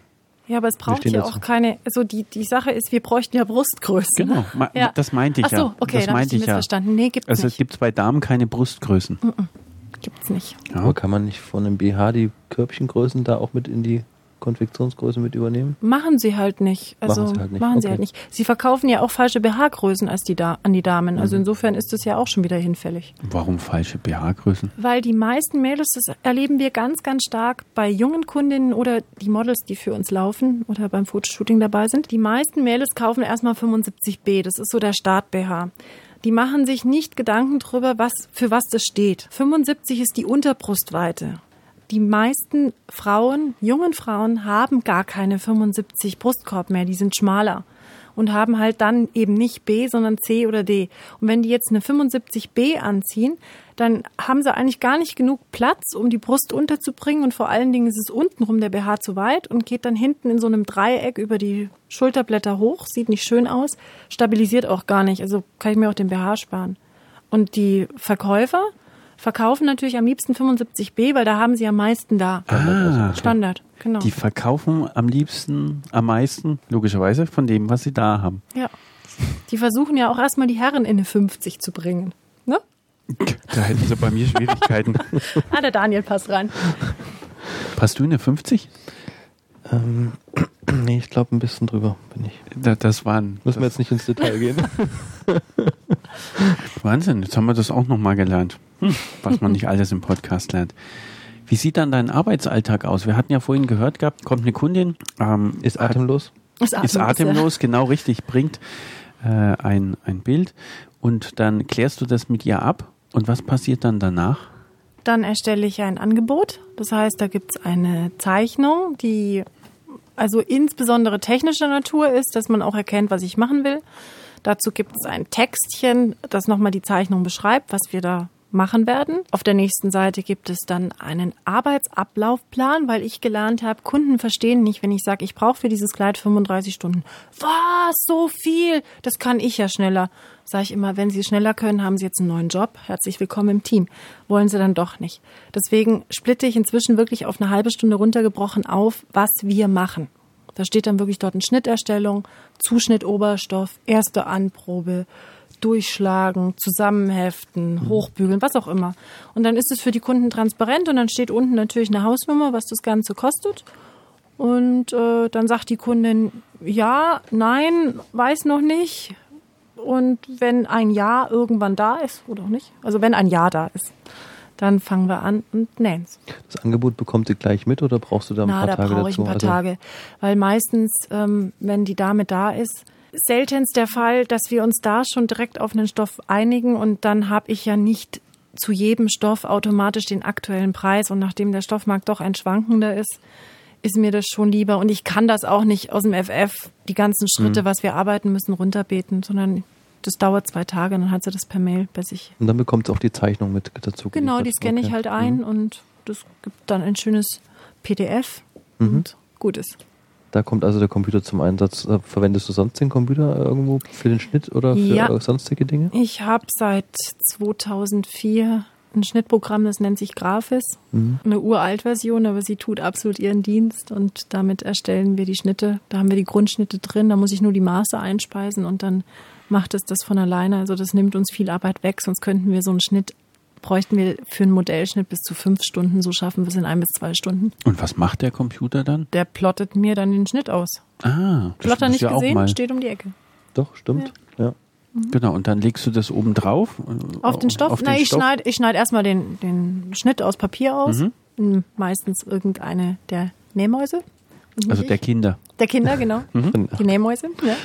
Ja, aber es braucht ja auch keine, also die, die Sache ist, wir bräuchten ja Brustgrößen. Genau, ja. das meinte ich Ach so, ja. okay, das meinte ich, ja. verstanden. Nee, gibt's also nicht. gibt es bei Damen keine Brustgrößen. Mm -mm. Gibt's nicht. Ja. Aber kann man nicht von einem BH die Körbchengrößen da auch mit in die Konfektionsgröße mit übernehmen? Machen sie halt nicht. Also machen sie halt nicht. Machen okay. sie, halt nicht. sie verkaufen ja auch falsche BH-Größen als die da an die Damen. Also mhm. insofern ist das ja auch schon wieder hinfällig. Warum falsche BH-Größen? Weil die meisten Mädels, das erleben wir ganz, ganz stark bei jungen Kundinnen oder die Models, die für uns laufen oder beim Fotoshooting dabei sind. Die meisten Mädels kaufen erstmal 75b. Das ist so der Start-BH. Die machen sich nicht Gedanken darüber, was, für was das steht. 75 ist die Unterbrustweite die meisten Frauen, jungen Frauen, haben gar keine 75 Brustkorb mehr, die sind schmaler und haben halt dann eben nicht B, sondern C oder D. Und wenn die jetzt eine 75B anziehen, dann haben sie eigentlich gar nicht genug Platz, um die Brust unterzubringen und vor allen Dingen ist es untenrum der BH zu weit und geht dann hinten in so einem Dreieck über die Schulterblätter hoch, sieht nicht schön aus, stabilisiert auch gar nicht, also kann ich mir auch den BH sparen. Und die Verkäufer, verkaufen natürlich am liebsten 75b, weil da haben sie am meisten da. Ah, Standard, genau. Die verkaufen am liebsten, am meisten, logischerweise, von dem, was sie da haben. Ja. Die versuchen ja auch erstmal die Herren in eine 50 zu bringen. Ne? Da hätten sie bei mir Schwierigkeiten. ah, der Daniel passt rein. Passt du in eine 50? Ähm, nee, ich glaube ein bisschen drüber bin ich. Da, das waren. Müssen wir jetzt nicht ins Detail gehen. Wahnsinn, jetzt haben wir das auch nochmal gelernt. Hm, was man nicht alles im Podcast lernt. Wie sieht dann dein Arbeitsalltag aus? Wir hatten ja vorhin gehört gehabt, kommt eine Kundin, ähm, ist atemlos. Ist atemlos, ist atemlos ja. genau richtig, bringt äh, ein, ein Bild und dann klärst du das mit ihr ab. Und was passiert dann danach? Dann erstelle ich ein Angebot. Das heißt, da gibt es eine Zeichnung, die also insbesondere technischer Natur ist, dass man auch erkennt, was ich machen will. Dazu gibt es ein Textchen, das nochmal die Zeichnung beschreibt, was wir da machen werden. Auf der nächsten Seite gibt es dann einen Arbeitsablaufplan, weil ich gelernt habe, Kunden verstehen nicht, wenn ich sage, ich brauche für dieses Kleid 35 Stunden. Was? So viel? Das kann ich ja schneller. Sage ich immer, wenn Sie schneller können, haben Sie jetzt einen neuen Job. Herzlich willkommen im Team. Wollen Sie dann doch nicht. Deswegen splitte ich inzwischen wirklich auf eine halbe Stunde runtergebrochen auf, was wir machen. Da steht dann wirklich dort eine Schnitterstellung, Zuschnitt Oberstoff, erste Anprobe, durchschlagen, zusammenheften, mhm. hochbügeln, was auch immer. Und dann ist es für die Kunden transparent und dann steht unten natürlich eine Hausnummer, was das Ganze kostet. Und äh, dann sagt die Kundin, ja, nein, weiß noch nicht. Und wenn ein Ja irgendwann da ist, oder auch nicht, also wenn ein Ja da ist, dann fangen wir an und nähen Das Angebot bekommt sie gleich mit oder brauchst du da ein Na, paar da Tage brauche ich dazu? ein paar Also- Tage, weil meistens, ähm, wenn die Dame da ist, seltenst der Fall, dass wir uns da schon direkt auf einen Stoff einigen und dann habe ich ja nicht zu jedem Stoff automatisch den aktuellen Preis und nachdem der Stoffmarkt doch ein schwankender ist, ist mir das schon lieber und ich kann das auch nicht aus dem FF die ganzen Mhm. Schritte, was wir arbeiten müssen, runterbeten, sondern das dauert zwei Tage, dann hat sie das per Mail bei sich. Und dann bekommt sie auch die Zeichnung mit dazu. Genau, die scanne ich Okay. halt ein Mhm. und das gibt dann ein schönes PDF Mhm. und gut ist. Da kommt also der Computer zum Einsatz. Äh, Verwendest du sonst den Computer irgendwo für den Schnitt oder für Ja. äh, sonstige Dinge? Ich habe seit 2004 ein Schnittprogramm, das nennt sich Graphis. Mhm. Eine uralt Version, aber sie tut absolut ihren Dienst und damit erstellen wir die Schnitte. Da haben wir die Grundschnitte drin, da muss ich nur die Maße einspeisen und dann macht es das von alleine. Also das nimmt uns viel Arbeit weg, sonst könnten wir so einen Schnitt, bräuchten wir für einen Modellschnitt bis zu fünf Stunden, so schaffen wir es in ein bis zwei Stunden. Und was macht der Computer dann? Der plottet mir dann den Schnitt aus. Ah, das Plotter nicht ja auch gesehen, mal. steht um die Ecke. Doch, stimmt. Ja. Genau, und dann legst du das oben drauf? äh, Auf den Stoff? Auf Na, den ich Stoff? schneide ich schneid erstmal den, den Schnitt aus Papier aus. Mhm. Hm, Meistens irgendeine der Nähmäuse. Nicht Also der. Kinder. der Kinder, genau. Mhm. Die Nähmäuse. Ja.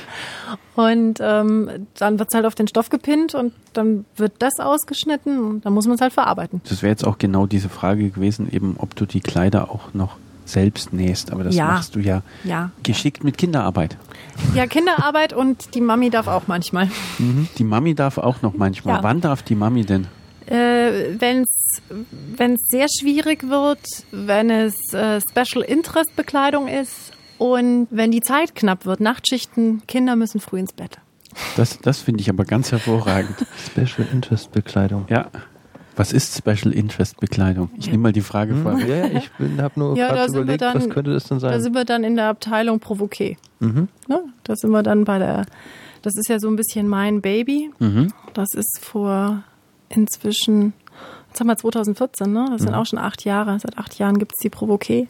Und ähm, dann wird's halt auf den Stoff gepinnt und dann wird das ausgeschnitten und dann muss man es halt verarbeiten. Das wäre jetzt auch genau diese Frage gewesen, eben ob du die Kleider auch noch selbst nähst. Aber das Ja. machst du ja Ja. geschickt mit Kinderarbeit. Ja, Kinderarbeit und die Mami darf auch manchmal. Die Mami darf auch noch manchmal. Ja. Wann darf die Mami denn? Äh, wenn es sehr schwierig wird, wenn es äh, Special Interest Bekleidung ist und wenn die Zeit knapp wird, Nachtschichten, Kinder müssen früh ins Bett. Das, das finde ich aber ganz hervorragend. Special Interest Bekleidung. Ja. Was ist Special Interest Bekleidung? Ich Ja. nehme mal die Frage Hm, vor. ja, ja, ich habe nur Ja, da gerade überlegt, dann- was könnte das denn Da sein? sind wir dann in der Abteilung Provoqué. Mhm. Ne? Da sind wir dann bei der, das ist ja so ein bisschen mein Baby. Mhm. Das ist vor inzwischen, jetzt haben wir 2014, ne? Das sind auch schon acht Jahre. Seit acht Jahren gibt es die Provoqué.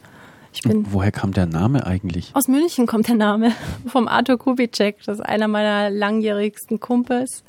Ich bin Woher kam der Name eigentlich? Aus München kommt der Name vom Arthur Kubitschek. Das ist einer meiner langjährigsten Kumpels.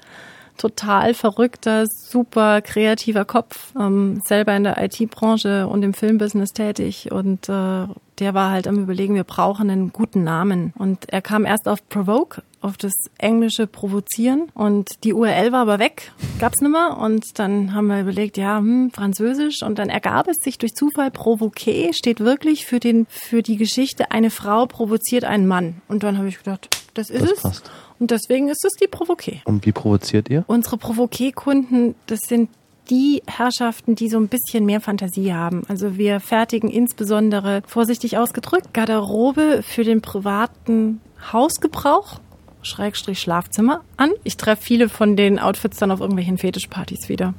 Total verrückter, super kreativer Kopf. Ähm, selber in der IT-Branche und im Filmbusiness tätig. Und äh, der war halt am Überlegen, wir brauchen einen guten Namen. Und er kam erst auf Provoke, auf das englische Provozieren. Und die URL war aber weg, gab's nimmer. Und dann haben wir überlegt, ja, hm, Französisch. Und dann ergab es sich durch Zufall, Provoqué steht wirklich für, den, für die Geschichte, eine Frau provoziert einen Mann. Und dann habe ich gedacht, das ist Das es. passt. Und deswegen ist es die Provoqué. Und wie provoziert ihr? Unsere Provoqué-Kunden, das sind die Herrschaften, die so ein bisschen mehr Fantasie haben. Also wir fertigen insbesondere, vorsichtig ausgedrückt, Garderobe für den privaten Hausgebrauch, Schrägstrich Schlafzimmer an. Ich treffe viele von den Outfits dann auf irgendwelchen Fetischpartys wieder.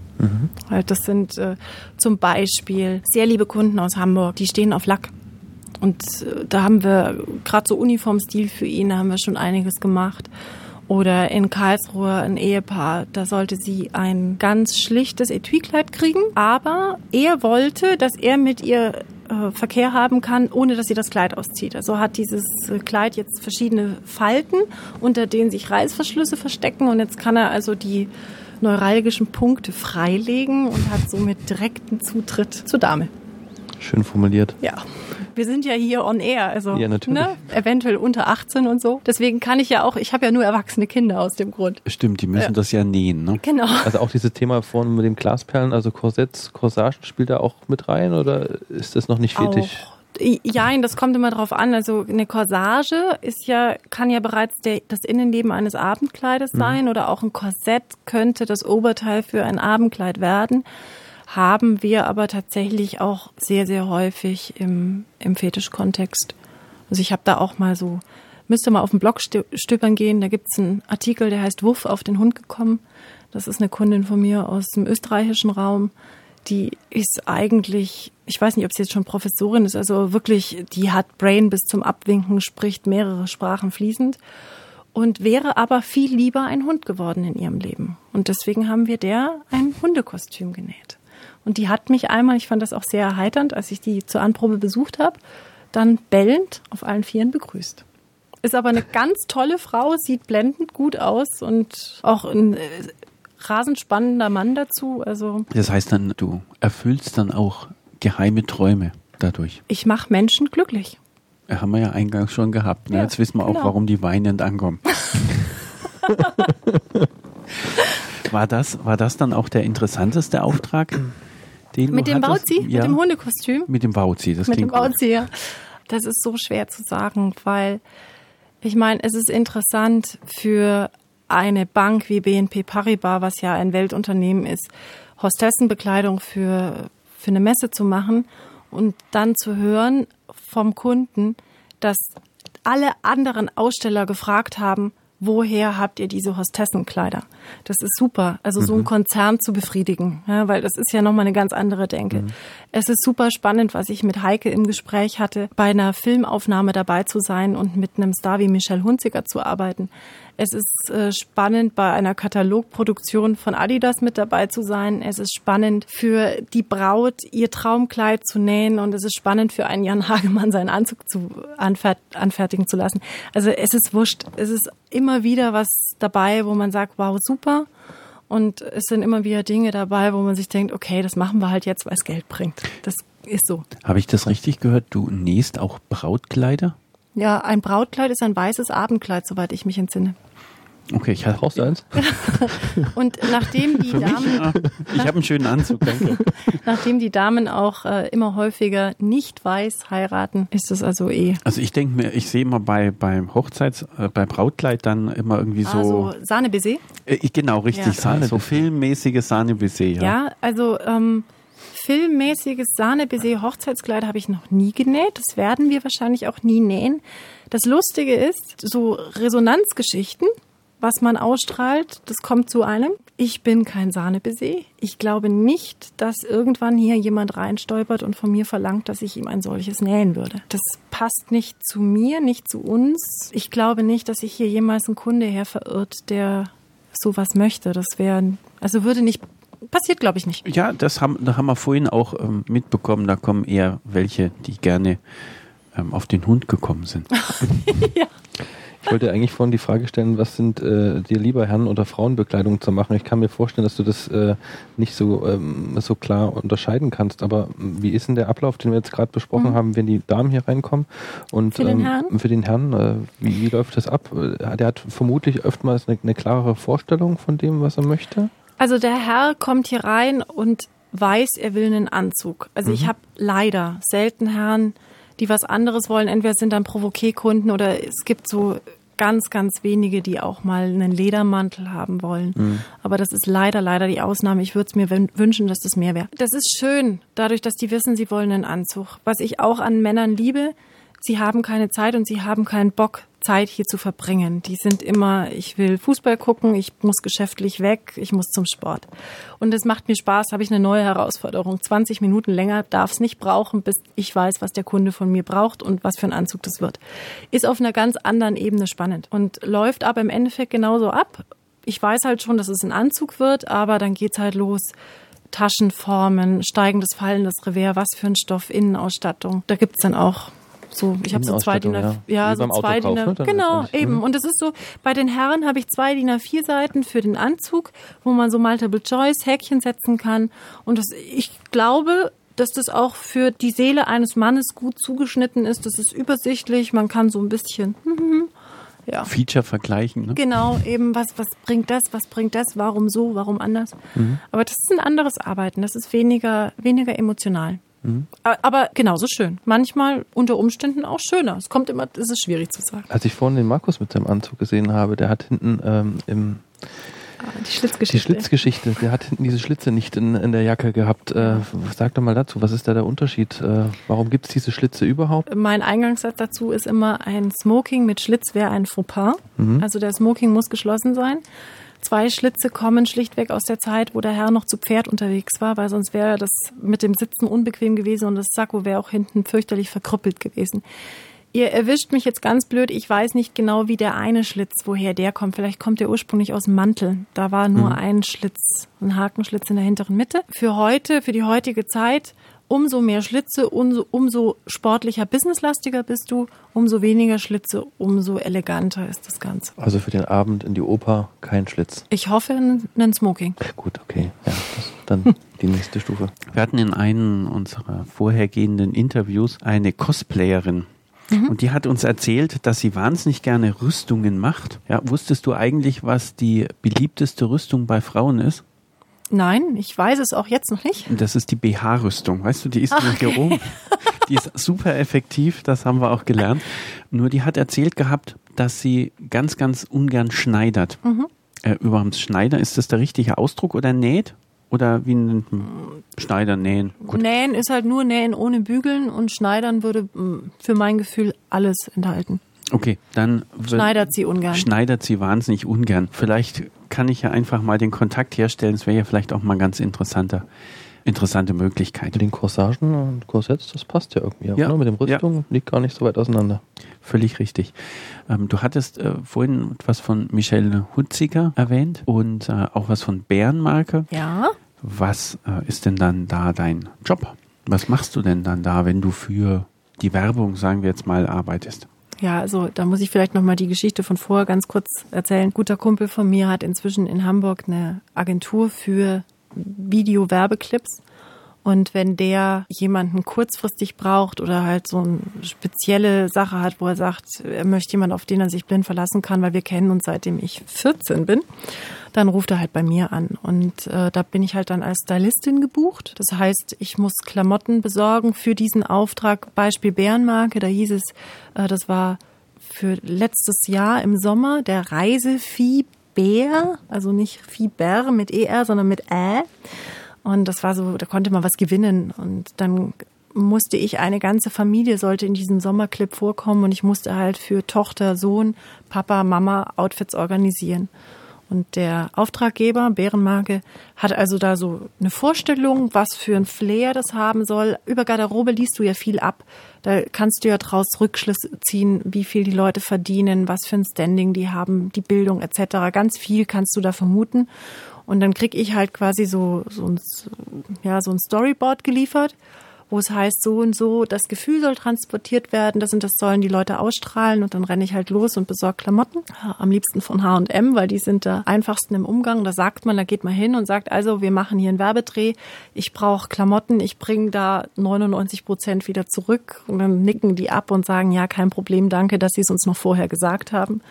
Halt, das sind äh, zum Beispiel sehr liebe Kunden aus Hamburg, die stehen auf Lack. Und äh, da haben wir gerade so Uniformstil für ihn, da haben wir schon einiges gemacht. Oder in Karlsruhe ein Ehepaar, da sollte sie ein ganz schlichtes Etui-Kleid kriegen, aber er wollte, dass er mit ihr äh, Verkehr haben kann, ohne dass sie das Kleid auszieht. Also hat dieses äh, Kleid jetzt verschiedene Falten, unter denen sich Reißverschlüsse verstecken und jetzt kann er also die neuralgischen Punkte freilegen und hat somit direkten Zutritt zur Dame. Schön formuliert. Ja. Wir sind ja hier on air, also Ja, natürlich. Ne, eventuell unter 18 und so. Deswegen kann ich ja auch, ich habe ja nur erwachsene Kinder aus dem Grund. Stimmt, die müssen Ja. das ja nähen, ne? Genau. Also auch dieses Thema vorne mit den Glasperlen, also Korsetts, Corsagen, spielt da auch mit rein oder ist das noch nicht fetisch? Auch. Jein, das kommt immer drauf an. Also eine Corsage ist ja, kann ja bereits der, das Innenleben eines Abendkleides sein oder auch ein Korsett könnte das Oberteil für ein Abendkleid werden. Haben wir aber tatsächlich auch sehr, sehr häufig im, im Fetischkontext. Also ich habe da auch mal so, müsste mal auf den Blog stö- stöbern gehen, da gibt's einen Artikel, der heißt Wuff auf den Hund gekommen. Das ist eine Kundin von mir aus dem österreichischen Raum. Die ist eigentlich, ich weiß nicht, ob sie jetzt schon Professorin ist, also wirklich, die hat Brain bis zum Abwinken, spricht mehrere Sprachen fließend und wäre aber viel lieber ein Hund geworden in ihrem Leben. Und deswegen haben wir der ein Hundekostüm genäht. Und die hat mich einmal, ich fand das auch sehr erheiternd, als ich die zur Anprobe besucht habe. dann bellend auf allen Vieren begrüßt. Ist aber eine ganz tolle Frau, sieht blendend gut aus und auch ein äh, rasend spannender Mann dazu. Also das heißt dann, du erfüllst dann auch geheime Träume dadurch. Ich mache Menschen glücklich. Haben wir ja eingangs schon gehabt. Ne? Ja, Jetzt wissen wir genau. auch, warum die weinend ankommen. war, das, war das dann auch der interessanteste Auftrag? Den mit dem Bauzi? Ja. Mit dem Hundekostüm? Mit dem Bauzi, das mit klingt dem Bauzi, ja. Das ist so schwer zu sagen, weil ich meine, es ist interessant für eine Bank wie BNP Paribas, was ja ein Weltunternehmen ist, Hostessenbekleidung für, für eine Messe zu machen und dann zu hören vom Kunden, dass alle anderen Aussteller gefragt haben, woher habt ihr diese Hostessenkleider? Das ist super. Also so mhm. einen Konzern zu befriedigen, ja, weil das ist ja nochmal eine ganz andere Denke. Mhm. Es ist super spannend, was ich mit Heike im Gespräch hatte, bei einer Filmaufnahme dabei zu sein und mit einem Star wie Michel Hunziker zu arbeiten. Es ist äh, spannend, bei einer Katalogproduktion von Adidas mit dabei zu sein. Es ist spannend für die Braut, ihr Traumkleid zu nähen. Und es ist spannend für einen Jan Hagemann, seinen Anzug zu anfertigen zu lassen. Also es ist wurscht. Es ist immer wieder was dabei, wo man sagt, wow, super. Und es sind immer wieder Dinge dabei, wo man sich denkt, okay, das machen wir halt jetzt, weil es Geld bringt. Das ist so. Habe ich das richtig gehört? Du nähst auch Brautkleider? Ja, ein Brautkleid ist ein weißes Abendkleid, soweit ich mich entsinne. Okay, ich habe brauchst du eins. und nachdem die Damen, ah, ich habe einen schönen Anzug, danke. nachdem die Damen auch äh, immer häufiger nicht weiß heiraten, ist das also eh. Also ich denke mir, ich sehe immer bei beim Hochzeits, äh, bei Brautkleid dann immer irgendwie so. Also Sahnebaiser. Äh, genau, richtig, ja. Sahne, so filmmäßiges Sahnebaiser. Ja. ja, also ähm, filmmäßiges Sahnebaiser Hochzeitskleid habe ich noch nie genäht. Das werden wir wahrscheinlich auch nie nähen. Das Lustige ist, so Resonanzgeschichten was man ausstrahlt, das kommt zu einem. Ich bin kein Sahnebaiser. Ich glaube nicht, dass irgendwann hier jemand reinstolpert und von mir verlangt, dass ich ihm ein solches nähen würde. Das passt nicht zu mir, nicht zu uns. Ich glaube nicht, dass sich hier jemals ein Kunde her verirrt, der sowas möchte. Das wäre, also würde nicht passiert, glaube ich, nicht. Ja, das haben, da haben wir vorhin auch ähm, mitbekommen. Da kommen eher welche, die gerne ähm, auf den Hund gekommen sind. ja. Ich wollte eigentlich vorhin die Frage stellen, was sind äh, dir lieber Herren- oder Frauenbekleidung zu machen? Ich kann mir vorstellen, dass du das äh, nicht so, ähm, so klar unterscheiden kannst, aber wie ist denn der Ablauf, den wir jetzt gerade besprochen mhm. haben, wenn die Damen hier reinkommen? Und für den ähm, Herrn, für den Herrn äh, wie, wie läuft das ab? Äh, der hat vermutlich öfters eine, eine klarere Vorstellung von dem, was er möchte. Also der Herr kommt hier rein und weiß, er will einen Anzug. Also mhm. ich habe leider selten Herren, die was anderes wollen. Entweder sind dann Provoqué-Kunden oder es gibt so ganz, ganz wenige, die auch mal einen Ledermantel haben wollen. Mhm. Aber das ist leider, leider die Ausnahme. Ich würde es mir wünschen, dass das mehr wäre. Das ist schön, dadurch, dass die wissen, sie wollen einen Anzug. Was ich auch an Männern liebe, sie haben keine Zeit und sie haben keinen Bock, Zeit hier zu verbringen. Die sind immer, ich will Fußball gucken, ich muss geschäftlich weg, ich muss zum Sport. Und es macht mir Spaß, habe ich eine neue Herausforderung. 20 Minuten länger darf es nicht brauchen, bis ich weiß, was der Kunde von mir braucht und was für ein Anzug das wird. Ist auf einer ganz anderen Ebene spannend und läuft aber im Endeffekt genauso ab. Ich weiß halt schon, dass es ein Anzug wird, aber dann geht's halt los. Taschenformen, steigendes, fallendes Revers, was für ein Stoff, Innenausstattung. Da gibt's dann auch so, ich habe so zwei DIN A4, ja, ja so zwei DIN A4, ne? genau, eben. Mhm. Und es ist so, bei den Herren habe ich zwei DIN A4 Seiten für den Anzug, wo man so Multiple Choice Häkchen setzen kann. Und das, ich glaube, dass das auch für die Seele eines Mannes gut zugeschnitten ist. Das ist übersichtlich, man kann so ein bisschen ja. Feature vergleichen. Ne? Genau, eben was, was bringt das, was bringt das, warum so, warum anders. Mhm. Aber das ist ein anderes Arbeiten, das ist weniger, weniger emotional. Mhm. Aber genauso schön. Manchmal unter Umständen auch schöner. Es kommt immer, es ist schwierig zu sagen. Als ich vorhin den Markus mit seinem Anzug gesehen habe, der hat hinten ähm, im ah, die Schlitzgeschichte. Die Schlitzgeschichte. Der hat hinten diese Schlitze nicht in, in der Jacke gehabt. Äh, sag doch mal dazu, was ist da der Unterschied? Äh, warum gibt es diese Schlitze überhaupt? Mein Eingangssatz dazu ist immer, ein Smoking mit Schlitz wäre ein Fauxpas. Mhm. Also der Smoking muss geschlossen sein. Zwei Schlitze kommen schlichtweg aus der Zeit, wo der Herr noch zu Pferd unterwegs war, weil sonst wäre das mit dem Sitzen unbequem gewesen und das Sakko wäre auch hinten fürchterlich verkrüppelt gewesen. Ihr erwischt mich jetzt ganz blöd. Ich weiß nicht genau, wie der eine Schlitz, woher der kommt. Vielleicht kommt der ursprünglich aus dem Mantel. Da war nur mhm. ein Schlitz, ein Hakenschlitz in der hinteren Mitte. Für heute, für die heutige Zeit umso mehr Schlitze, umso, umso sportlicher, businesslastiger bist du, umso weniger Schlitze, umso eleganter ist das Ganze. Also für den Abend in die Oper kein Schlitz. Ich hoffe einen Smoking. Gut, okay. Ja, das, dann die nächste Stufe. Wir hatten in einem unserer vorhergehenden Interviews eine Cosplayerin. Mhm. Und die hat uns erzählt, dass sie wahnsinnig gerne Rüstungen macht. Ja, wusstest du eigentlich, was die beliebteste Rüstung bei Frauen ist? Nein, ich weiß es auch jetzt noch nicht. Das ist die BH-Rüstung. Weißt du, die ist okay. hier oben. Die ist super effektiv, das haben wir auch gelernt. Nur die hat erzählt gehabt, dass sie ganz, ganz ungern schneidert. Mhm. Äh, überhaupt Schneider, ist das der richtige Ausdruck oder näht? Oder wie ein Schneider nähen? Gut. Nähen ist halt nur Nähen ohne Bügeln und Schneidern würde für mein Gefühl alles enthalten. Okay, dann schneidert sie ungern. Schneidert sie wahnsinnig ungern. Vielleicht kann ich ja einfach mal den Kontakt herstellen. Das wäre ja vielleicht auch mal ein ganz interessanter, interessante Möglichkeit. Mit den Corsagen und Korsetts, das passt ja irgendwie auch. Ja. Ne? Mit dem Rüstung ja. liegt gar nicht so weit auseinander. Völlig richtig. Ähm, du hattest äh, vorhin etwas von Michelle Hutziger erwähnt und äh, auch was von Bärenmarke. Ja. Was äh, ist denn dann da dein Job? Was machst du denn dann da, wenn du für die Werbung, sagen wir jetzt mal, arbeitest? Ja, also da muss ich vielleicht nochmal die Geschichte von vorher ganz kurz erzählen. Guter Kumpel von mir hat inzwischen in Hamburg eine Agentur für Video-Werbeclips. Und wenn der jemanden kurzfristig braucht oder halt so eine spezielle Sache hat, wo er sagt, er möchte jemanden, auf den er sich blind verlassen kann, weil wir kennen uns seitdem ich 14 bin, dann ruft er halt bei mir an. Und äh, da bin ich halt dann als Stylistin gebucht. Das heißt, ich muss Klamotten besorgen für diesen Auftrag. Beispiel Bärenmarke, da hieß es, äh, das war für letztes Jahr im Sommer der Reisevieh Bär, also nicht Fieber mit ER, sondern mit Ä. Und das war so, da konnte man was gewinnen. Und dann musste ich, eine ganze Familie sollte in diesem Sommerclip vorkommen und ich musste halt für Tochter, Sohn, Papa, Mama Outfits organisieren. Und der Auftraggeber, Bärenmarke, hat also da so eine Vorstellung, was für ein Flair das haben soll. Über Garderobe liest du ja viel ab. Da kannst du ja draus Rückschlüsse ziehen, wie viel die Leute verdienen, was für ein Standing die haben, die Bildung etc. Ganz viel kannst du da vermuten. Und dann krieg ich halt quasi so, so, ein, ja, so ein Storyboard geliefert, wo es heißt, so und so, das Gefühl soll transportiert werden, das und das sollen die Leute ausstrahlen und dann renne ich halt los und besorge Klamotten. Am liebsten von H&M, weil die sind da einfachsten im Umgang. Da sagt man, da geht man hin und sagt, also wir machen hier einen Werbedreh, ich brauche Klamotten, ich bringe da 99 Prozent wieder zurück und dann nicken die ab und sagen, ja, kein Problem, danke, dass sie es uns noch vorher gesagt haben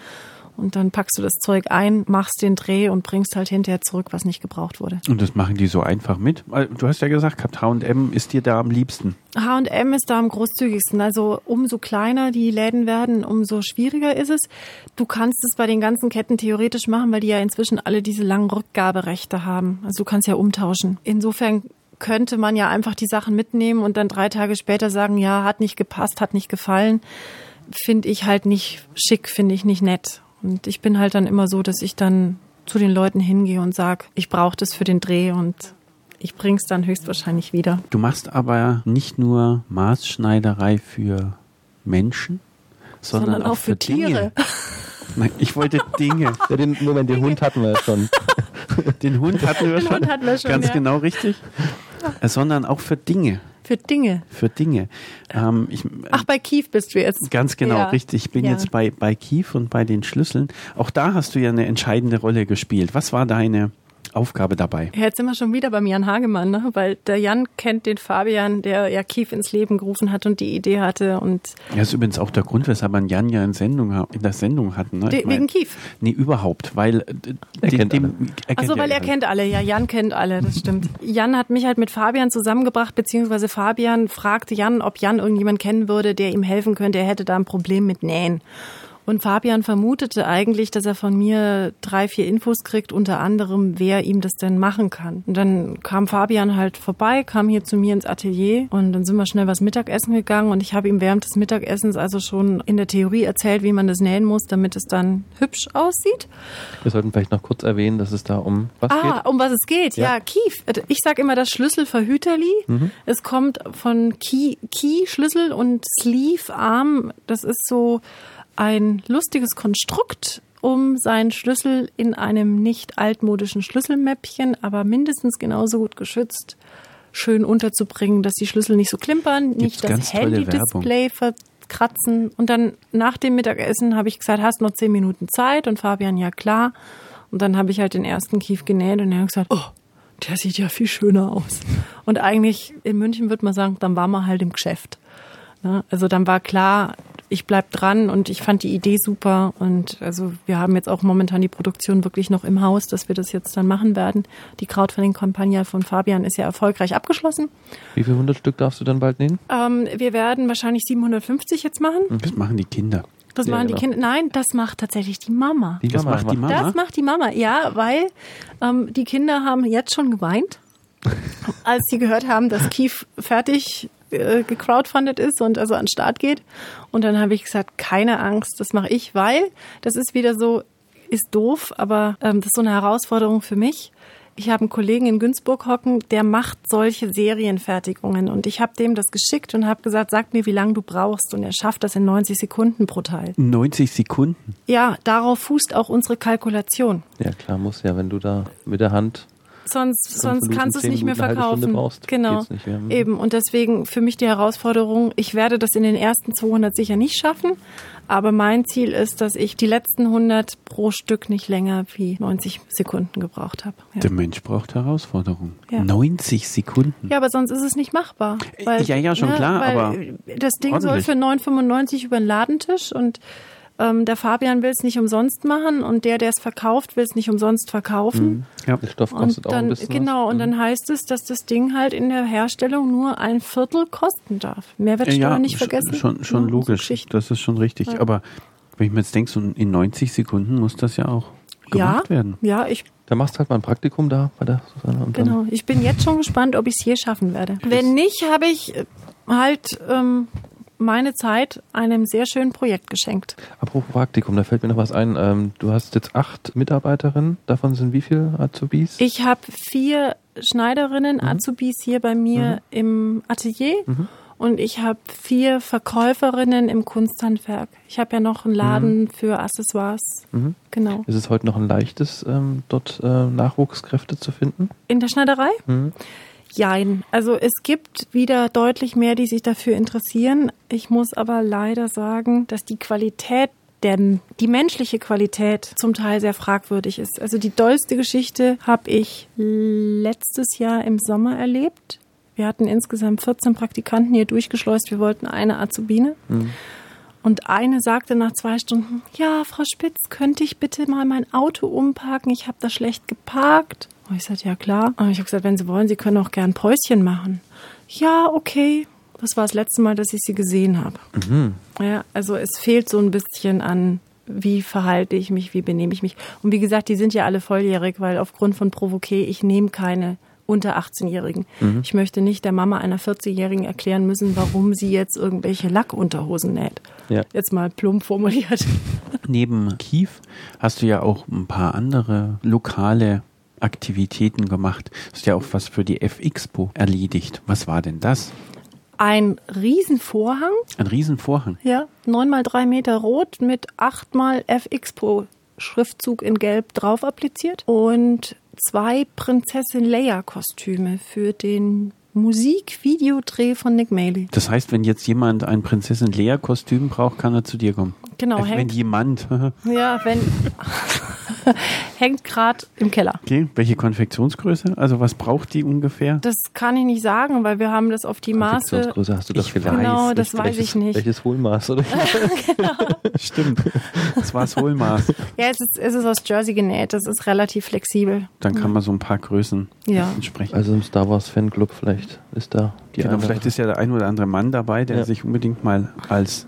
und dann packst du das Zeug ein, machst den Dreh und bringst halt hinterher zurück, was nicht gebraucht wurde. Und das machen die so einfach mit? Du hast ja gesagt, H&M ist dir da am liebsten. H&M ist da am großzügigsten. Also umso kleiner die Läden werden, umso schwieriger ist es. Du kannst es bei den ganzen Ketten theoretisch machen, weil die ja inzwischen alle diese langen Rückgaberechte haben. Also du kannst ja umtauschen. Insofern könnte man ja einfach die Sachen mitnehmen und dann drei Tage später sagen, ja, hat nicht gepasst, hat nicht gefallen. Finde ich halt nicht schick, finde ich nicht nett. Und ich bin halt dann immer so, dass ich dann zu den Leuten hingehe und sage, ich brauche das für den Dreh und ich bring's dann höchstwahrscheinlich wieder. Du machst aber nicht nur Maßschneiderei für Menschen, sondern, sondern auch, auch, für, für Tiere. Nein, ich wollte Dinge. Ja, den, Moment, den Hund hatten wir ja schon. Den Hund hatten wir, den schon. Hund hatten wir schon. Ganz ja. genau richtig. Sondern auch für Dinge. Für Dinge. Für Dinge. Ähm, ich, Ach, bei Kief bist du jetzt. Ganz genau, ja. richtig. Ich bin ja. jetzt bei, bei Kief und bei den Schlüsseln. Auch da hast du ja eine entscheidende Rolle gespielt. Was war deine Aufgabe dabei. Ja, jetzt sind wir schon wieder beim Jan Hagemann, ne? weil der Jan kennt den Fabian, der ja Kief ins Leben gerufen hat und die Idee hatte. Und ja, ist übrigens auch der Grund, weshalb man Jan ja in, Sendung, in der Sendung hatten. Ne? De, mein, wegen Kief? Nee, überhaupt, weil äh, er dem, dem, er Achso, weil er kennt alle. Ja, Jan kennt alle, das stimmt. Jan hat mich halt mit Fabian zusammengebracht, beziehungsweise Fabian fragte Jan, ob Jan irgendjemand kennen würde, der ihm helfen könnte. Er hätte da ein Problem mit Nähen. Und Fabian vermutete eigentlich, dass er von mir drei, vier Infos kriegt, unter anderem, wer ihm das denn machen kann. Und dann kam Fabian halt vorbei, kam hier zu mir ins Atelier und dann sind wir schnell was Mittagessen gegangen und ich habe ihm während des Mittagessens also schon in der Theorie erzählt, wie man das nähen muss, damit es dann hübsch aussieht. Wir sollten vielleicht noch kurz erwähnen, dass es da um was ah, geht. Ah, um was es geht. Ja, ja Kief. Ich sage immer das Schlüsselverhüterli. Mhm. Es kommt von Key, Key Schlüssel und Sleeve Arm. Das ist so ein lustiges Konstrukt, um seinen Schlüssel in einem nicht altmodischen Schlüsselmäppchen, aber mindestens genauso gut geschützt schön unterzubringen, dass die Schlüssel nicht so klimpern, Gibt's nicht das Handy-Display verkratzen. Und dann nach dem Mittagessen habe ich gesagt, hast noch zehn Minuten Zeit? Und Fabian, ja klar. Und dann habe ich halt den ersten Kief genäht und er hat gesagt, oh, der sieht ja viel schöner aus. Und eigentlich in München würde man sagen, dann war man halt im Geschäft. Ne? Also dann war klar, ich bleib dran und ich fand die Idee super und also wir haben jetzt auch momentan die Produktion wirklich noch im Haus, dass wir das jetzt dann machen werden. Die Crowdfunding-Kampagne von Fabian ist ja erfolgreich abgeschlossen. Wie viele hundert Stück darfst du dann bald nähen? Ähm, wir werden wahrscheinlich 750 jetzt machen. Das machen die Kinder. Das machen ja, genau. die Kinder. Nein, das macht tatsächlich die Mama. Die das Mama macht die Mama. Das macht die Mama, ja, weil ähm, die Kinder haben jetzt schon geweint, als sie gehört haben, dass Kief fertig äh, gecrowdfundet ist und also an den Start geht. Und dann habe ich gesagt, keine Angst, das mache ich, weil das ist wieder so, ist doof, aber ähm, das ist so eine Herausforderung für mich. Ich habe einen Kollegen in Günzburg hocken, der macht solche Serienfertigungen und ich habe dem das geschickt und habe gesagt, sag mir, wie lange du brauchst und er schafft das in 90 Sekunden pro Teil. 90 Sekunden? Ja, darauf fußt auch unsere Kalkulation. Ja, klar, muss ja, wenn du da mit der Hand sonst, sonst kannst du es nicht mehr verkaufen. Brauchst, genau. Mehr. Mhm. Eben. Und deswegen für mich die Herausforderung, ich werde das in den ersten 200 sicher nicht schaffen. Aber mein Ziel ist, dass ich die letzten 100 pro Stück nicht länger wie 90 Sekunden gebraucht habe. Ja. Der Mensch braucht Herausforderungen. Ja. 90 Sekunden. Ja, aber sonst ist es nicht machbar. Weil, ja, ja, schon ne, klar, aber das Ding ordentlich. soll für 9,95 über den Ladentisch und ähm, der Fabian will es nicht umsonst machen und der, der es verkauft, will es nicht umsonst verkaufen. Mhm. Ja, der Stoff kostet und dann, auch ein bisschen. Genau, was. und dann mhm. heißt es, dass das Ding halt in der Herstellung nur ein Viertel kosten darf. Mehrwertsteuer ja, nicht vergessen. Schon, schon ja, logisch, so das ist schon richtig. Ja. Aber wenn ich mir jetzt denke, so in 90 Sekunden muss das ja auch gemacht ja, werden. Ja, ich da machst du halt mal ein Praktikum da bei der Susanne. genau, ich bin jetzt schon gespannt, ob ich es hier schaffen werde. Wenn nicht, habe ich halt ähm, meine Zeit einem sehr schönen Projekt geschenkt. Apropos Praktikum, da fällt mir noch was ein. Ähm, du hast jetzt acht Mitarbeiterinnen, davon sind wie viele Azubis? Ich habe vier Schneiderinnen, mhm. Azubis hier bei mir mhm. im Atelier. Mhm. Und ich habe vier Verkäuferinnen im Kunsthandwerk. Ich habe ja noch einen Laden mhm. für Accessoires. Mhm. Genau. Ist es heute noch ein leichtes, ähm, dort äh, Nachwuchskräfte zu finden? In der Schneiderei? Jein. Also es gibt wieder deutlich mehr, die sich dafür interessieren. Ich muss aber leider sagen, dass die Qualität der, die menschliche Qualität zum Teil sehr fragwürdig ist. Also die dollste Geschichte habe ich letztes Jahr im Sommer erlebt. Wir hatten insgesamt 14 Praktikanten hier durchgeschleust. Wir wollten eine Azubine. Mhm. Und eine sagte nach zwei Stunden, ja, Frau Spitz, könnte ich bitte mal mein Auto umparken? Ich habe da schlecht geparkt. Und ich sagte, ja klar. Und ich habe gesagt, wenn Sie wollen, Sie können auch gern Päuschen machen. Ja, okay. Das war das letzte Mal, dass ich sie gesehen habe. Mhm. Ja, also es fehlt so ein bisschen an, wie verhalte ich mich, wie benehme ich mich. Und wie gesagt, die sind ja alle volljährig, weil aufgrund von Provoqué, ich nehme keine unter 18-Jährigen. Mhm. Ich möchte nicht der Mama einer 40-Jährigen erklären müssen, warum sie jetzt irgendwelche Lackunterhosen näht. Ja. Jetzt mal plump formuliert. Neben Kief hast du ja auch ein paar andere lokale Aktivitäten gemacht. Hast ja auch was für die F-Expo erledigt. Was war denn das? Ein Riesenvorhang. Ein Riesenvorhang? Ja, neun mal drei Meter rot mit acht mal F-Expo Schriftzug in Gelb drauf appliziert und zwei Prinzessin Leia Kostüme für den Musikvideodreh von Nick Maley. Das heißt, wenn jetzt jemand ein Prinzessin Leia Kostüm braucht, kann er zu dir kommen. Genau. Also wenn jemand. ja, wenn. hängt gerade im Keller. Okay, welche Konfektionsgröße? Also was braucht die ungefähr? Das kann ich nicht sagen, weil wir haben das auf die Maße. Konfektionsgröße hast du das gelernt? Genau, das weiß welches, ich nicht. Welches Hohlmaß? Oder? genau. Stimmt, das war das Hohlmaß. Ja, es ist, es ist aus Jersey genäht, das ist relativ flexibel. Dann kann man so ein paar Größen ja. entsprechen. Also im Star Wars Fanclub vielleicht ist da die genau, vielleicht ist ja der ein oder andere Mann dabei, der ja. sich unbedingt mal als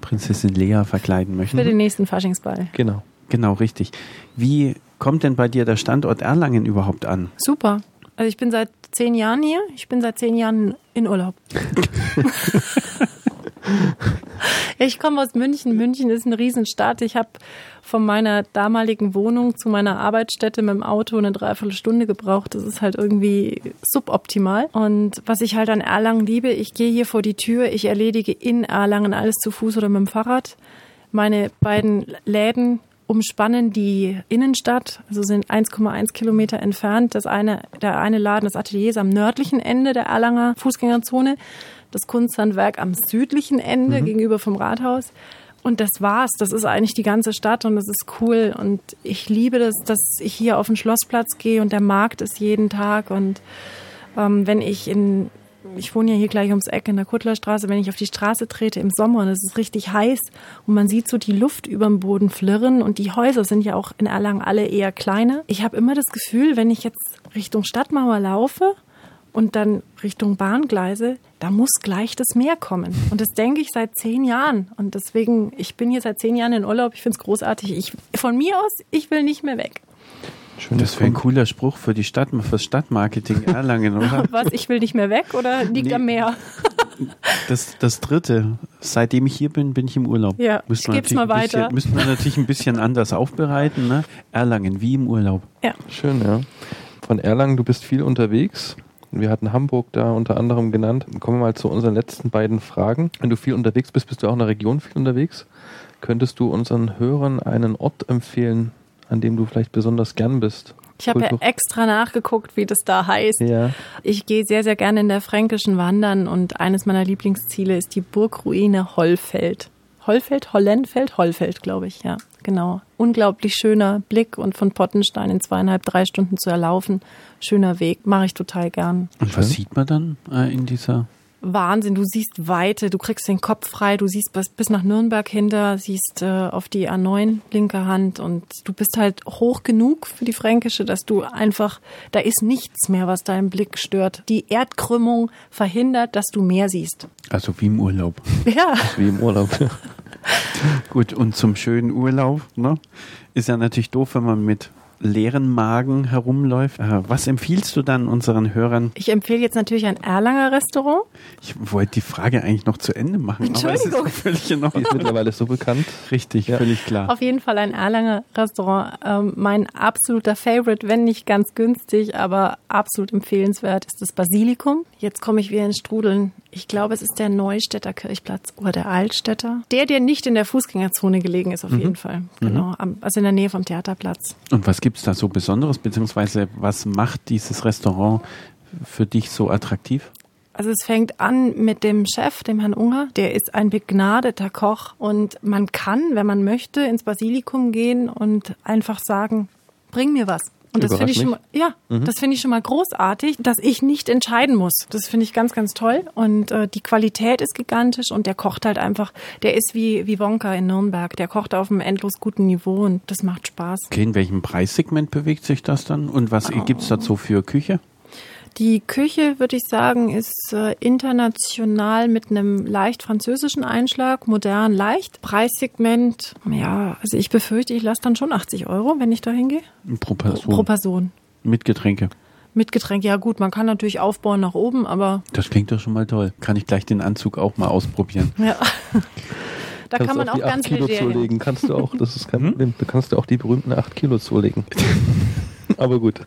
Prinzessin Lea verkleiden möchte. Für den nächsten Faschingsball. Genau. Genau, richtig. Wie kommt denn bei dir der Standort Erlangen überhaupt an? Super. Also ich bin seit zehn Jahren hier. Ich bin seit zehn Jahren in Urlaub. ich komme aus München. München ist eine Riesenstadt. Ich habe von meiner damaligen Wohnung zu meiner Arbeitsstätte mit dem Auto eine Dreiviertelstunde gebraucht. Das ist halt irgendwie suboptimal. Und was ich halt an Erlangen liebe, ich gehe hier vor die Tür, ich erledige in Erlangen alles zu Fuß oder mit dem Fahrrad. Meine beiden Läden umspannen die Innenstadt, also sind 1,1 Kilometer entfernt. Das eine, der eine Laden, das Atelier ist am nördlichen Ende der Erlanger Fußgängerzone, das Kunsthandwerk am südlichen Ende mhm. gegenüber vom Rathaus. Und das war's. Das ist eigentlich die ganze Stadt und das ist cool. Und ich liebe das, dass ich hier auf den Schlossplatz gehe und der Markt ist jeden Tag. Und ähm, wenn ich in ich wohne ja hier gleich ums Eck in der Kuttlerstraße, wenn ich auf die Straße trete im Sommer und es ist richtig heiß und man sieht so die Luft über dem Boden flirren und die Häuser sind ja auch in Erlangen alle eher kleiner. Ich habe immer das Gefühl, wenn ich jetzt Richtung Stadtmauer laufe und dann Richtung Bahngleise, da muss gleich das Meer kommen. Und das denke ich seit zehn Jahren. Und deswegen, ich bin hier seit zehn Jahren in Urlaub. Ich finde es großartig. Ich, von mir aus, ich will nicht mehr weg. Schön, das wäre ein cooler Spruch für die Stadt, fürs Stadtmarketing Erlangen, oder? Was, ich will nicht mehr weg oder liegt nee. am Meer? Das, das dritte, seitdem ich hier bin, bin ich im Urlaub. Ja, ich geb's mal weiter. Bisschen, müssen wir natürlich ein bisschen anders aufbereiten. Ne? Erlangen, wie im Urlaub. Ja. Schön, ja. Von Erlangen, du bist viel unterwegs. Wir hatten Hamburg da unter anderem genannt. Kommen wir mal zu unseren letzten beiden Fragen. Wenn du viel unterwegs bist, bist du auch in der Region viel unterwegs. Könntest du unseren Hörern einen Ort empfehlen, an dem du vielleicht besonders gern bist? Ich habe ja extra nachgeguckt, wie das da heißt. Ja. Ich gehe sehr, sehr gerne in der Fränkischen wandern und eines meiner Lieblingsziele ist die Burgruine Hollfeld. Hollfeld, Hollenfeld, Hollfeld, glaube ich, ja, genau. Unglaublich schöner Blick und von Pottenstein in zweieinhalb, drei Stunden zu erlaufen. Schöner Weg, mache ich total gern. Und was sieht man dann äh, in dieser Wahnsinn. Du siehst Weite, du kriegst den Kopf frei, du siehst bis, bis nach Nürnberg hinter, siehst äh, auf die A9 linke Hand und du bist halt hoch genug für die Fränkische, dass du einfach, da ist nichts mehr, was deinen Blick stört. Die Erdkrümmung verhindert, dass du mehr siehst. Also wie im Urlaub. Ja. Wie im Urlaub. Gut, und zum schönen Urlaub, ne? Ist ja natürlich doof, wenn man mit leeren Magen herumläuft. Äh, was empfiehlst du dann unseren Hörern? Ich empfehle jetzt natürlich ein Erlanger Restaurant. Ich wollte die Frage eigentlich noch zu Ende machen. Entschuldigung. Aber es ist völlig in Ordnung. Die ist mittlerweile so bekannt. Richtig, ja. völlig klar. Auf jeden Fall ein Erlanger Restaurant. Ähm, mein absoluter Favorite, wenn nicht ganz günstig, aber absolut empfehlenswert, ist das Basilikum. Jetzt komme ich wieder ins Strudeln. Ich glaube, es ist der Neustädter Kirchplatz oder der Altstädter. Der, der nicht in der Fußgängerzone gelegen ist, auf mhm. jeden Fall. Genau. Mhm. Also in der Nähe vom Theaterplatz. Und was gibt es da so Besonderes, beziehungsweise was macht dieses Restaurant für dich so attraktiv? Also es fängt an mit dem Chef, dem Herrn Unger. Der ist ein begnadeter Koch und man kann, wenn man möchte, ins Basilikum gehen und einfach sagen, bring mir was. Und das finde ich schon mal, ja, mhm. das finde ich schon mal großartig, dass ich nicht entscheiden muss. Das finde ich ganz, ganz toll. Und äh, die Qualität ist gigantisch und der kocht halt einfach, der ist wie, wie Wonka in Nürnberg. Der kocht auf einem endlos guten Niveau und das macht Spaß. Okay, in welchem Preissegment bewegt sich das dann? Und was oh. gibt's dazu für Küche? Die Küche, würde ich sagen, ist äh, international mit einem leicht französischen Einschlag, modern, leicht. Preissegment, ja, also ich befürchte, ich lasse dann schon 80 Euro, wenn ich da hingehe. Pro Person. Pro Person. Mit Getränke. Mit Getränke, ja gut, man kann natürlich aufbauen nach oben, aber. Das klingt doch schon mal toll. Kann ich gleich den Anzug auch mal ausprobieren. Ja. da kannst kann man auch ganz Kilo zulegen. Kannst du auch, das ist kein hm? Problem. Da kannst du auch die berühmten 8 Kilo zulegen. aber gut.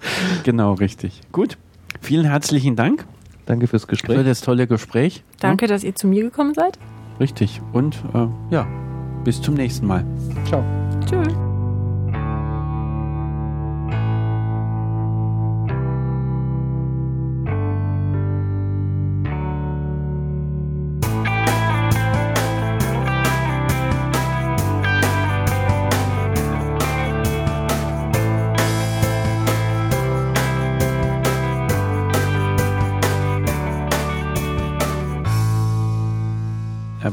Genau, richtig. Gut. Vielen herzlichen Dank. Danke fürs Gespräch. Für das tolle Gespräch. Danke, ja. dass ihr zu mir gekommen seid. Richtig. Und äh, ja, bis zum nächsten Mal. Ciao. Tschüss.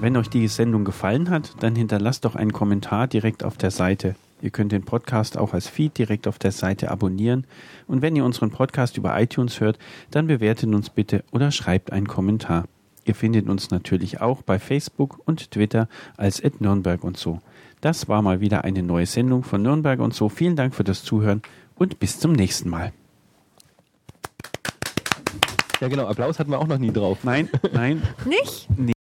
Wenn euch die Sendung gefallen hat, dann hinterlasst doch einen Kommentar direkt auf der Seite. Ihr könnt den Podcast auch als Feed direkt auf der Seite abonnieren. Und wenn ihr unseren Podcast über iTunes hört, dann bewertet uns bitte oder schreibt einen Kommentar. Ihr findet uns natürlich auch bei Facebook und Twitter als Nürnberg und so. Das war mal wieder eine neue Sendung von Nürnberg und so. Vielen Dank für das Zuhören und bis zum nächsten Mal. Ja genau, Applaus hatten wir auch noch nie drauf. Nein, nein. Nicht? Nee.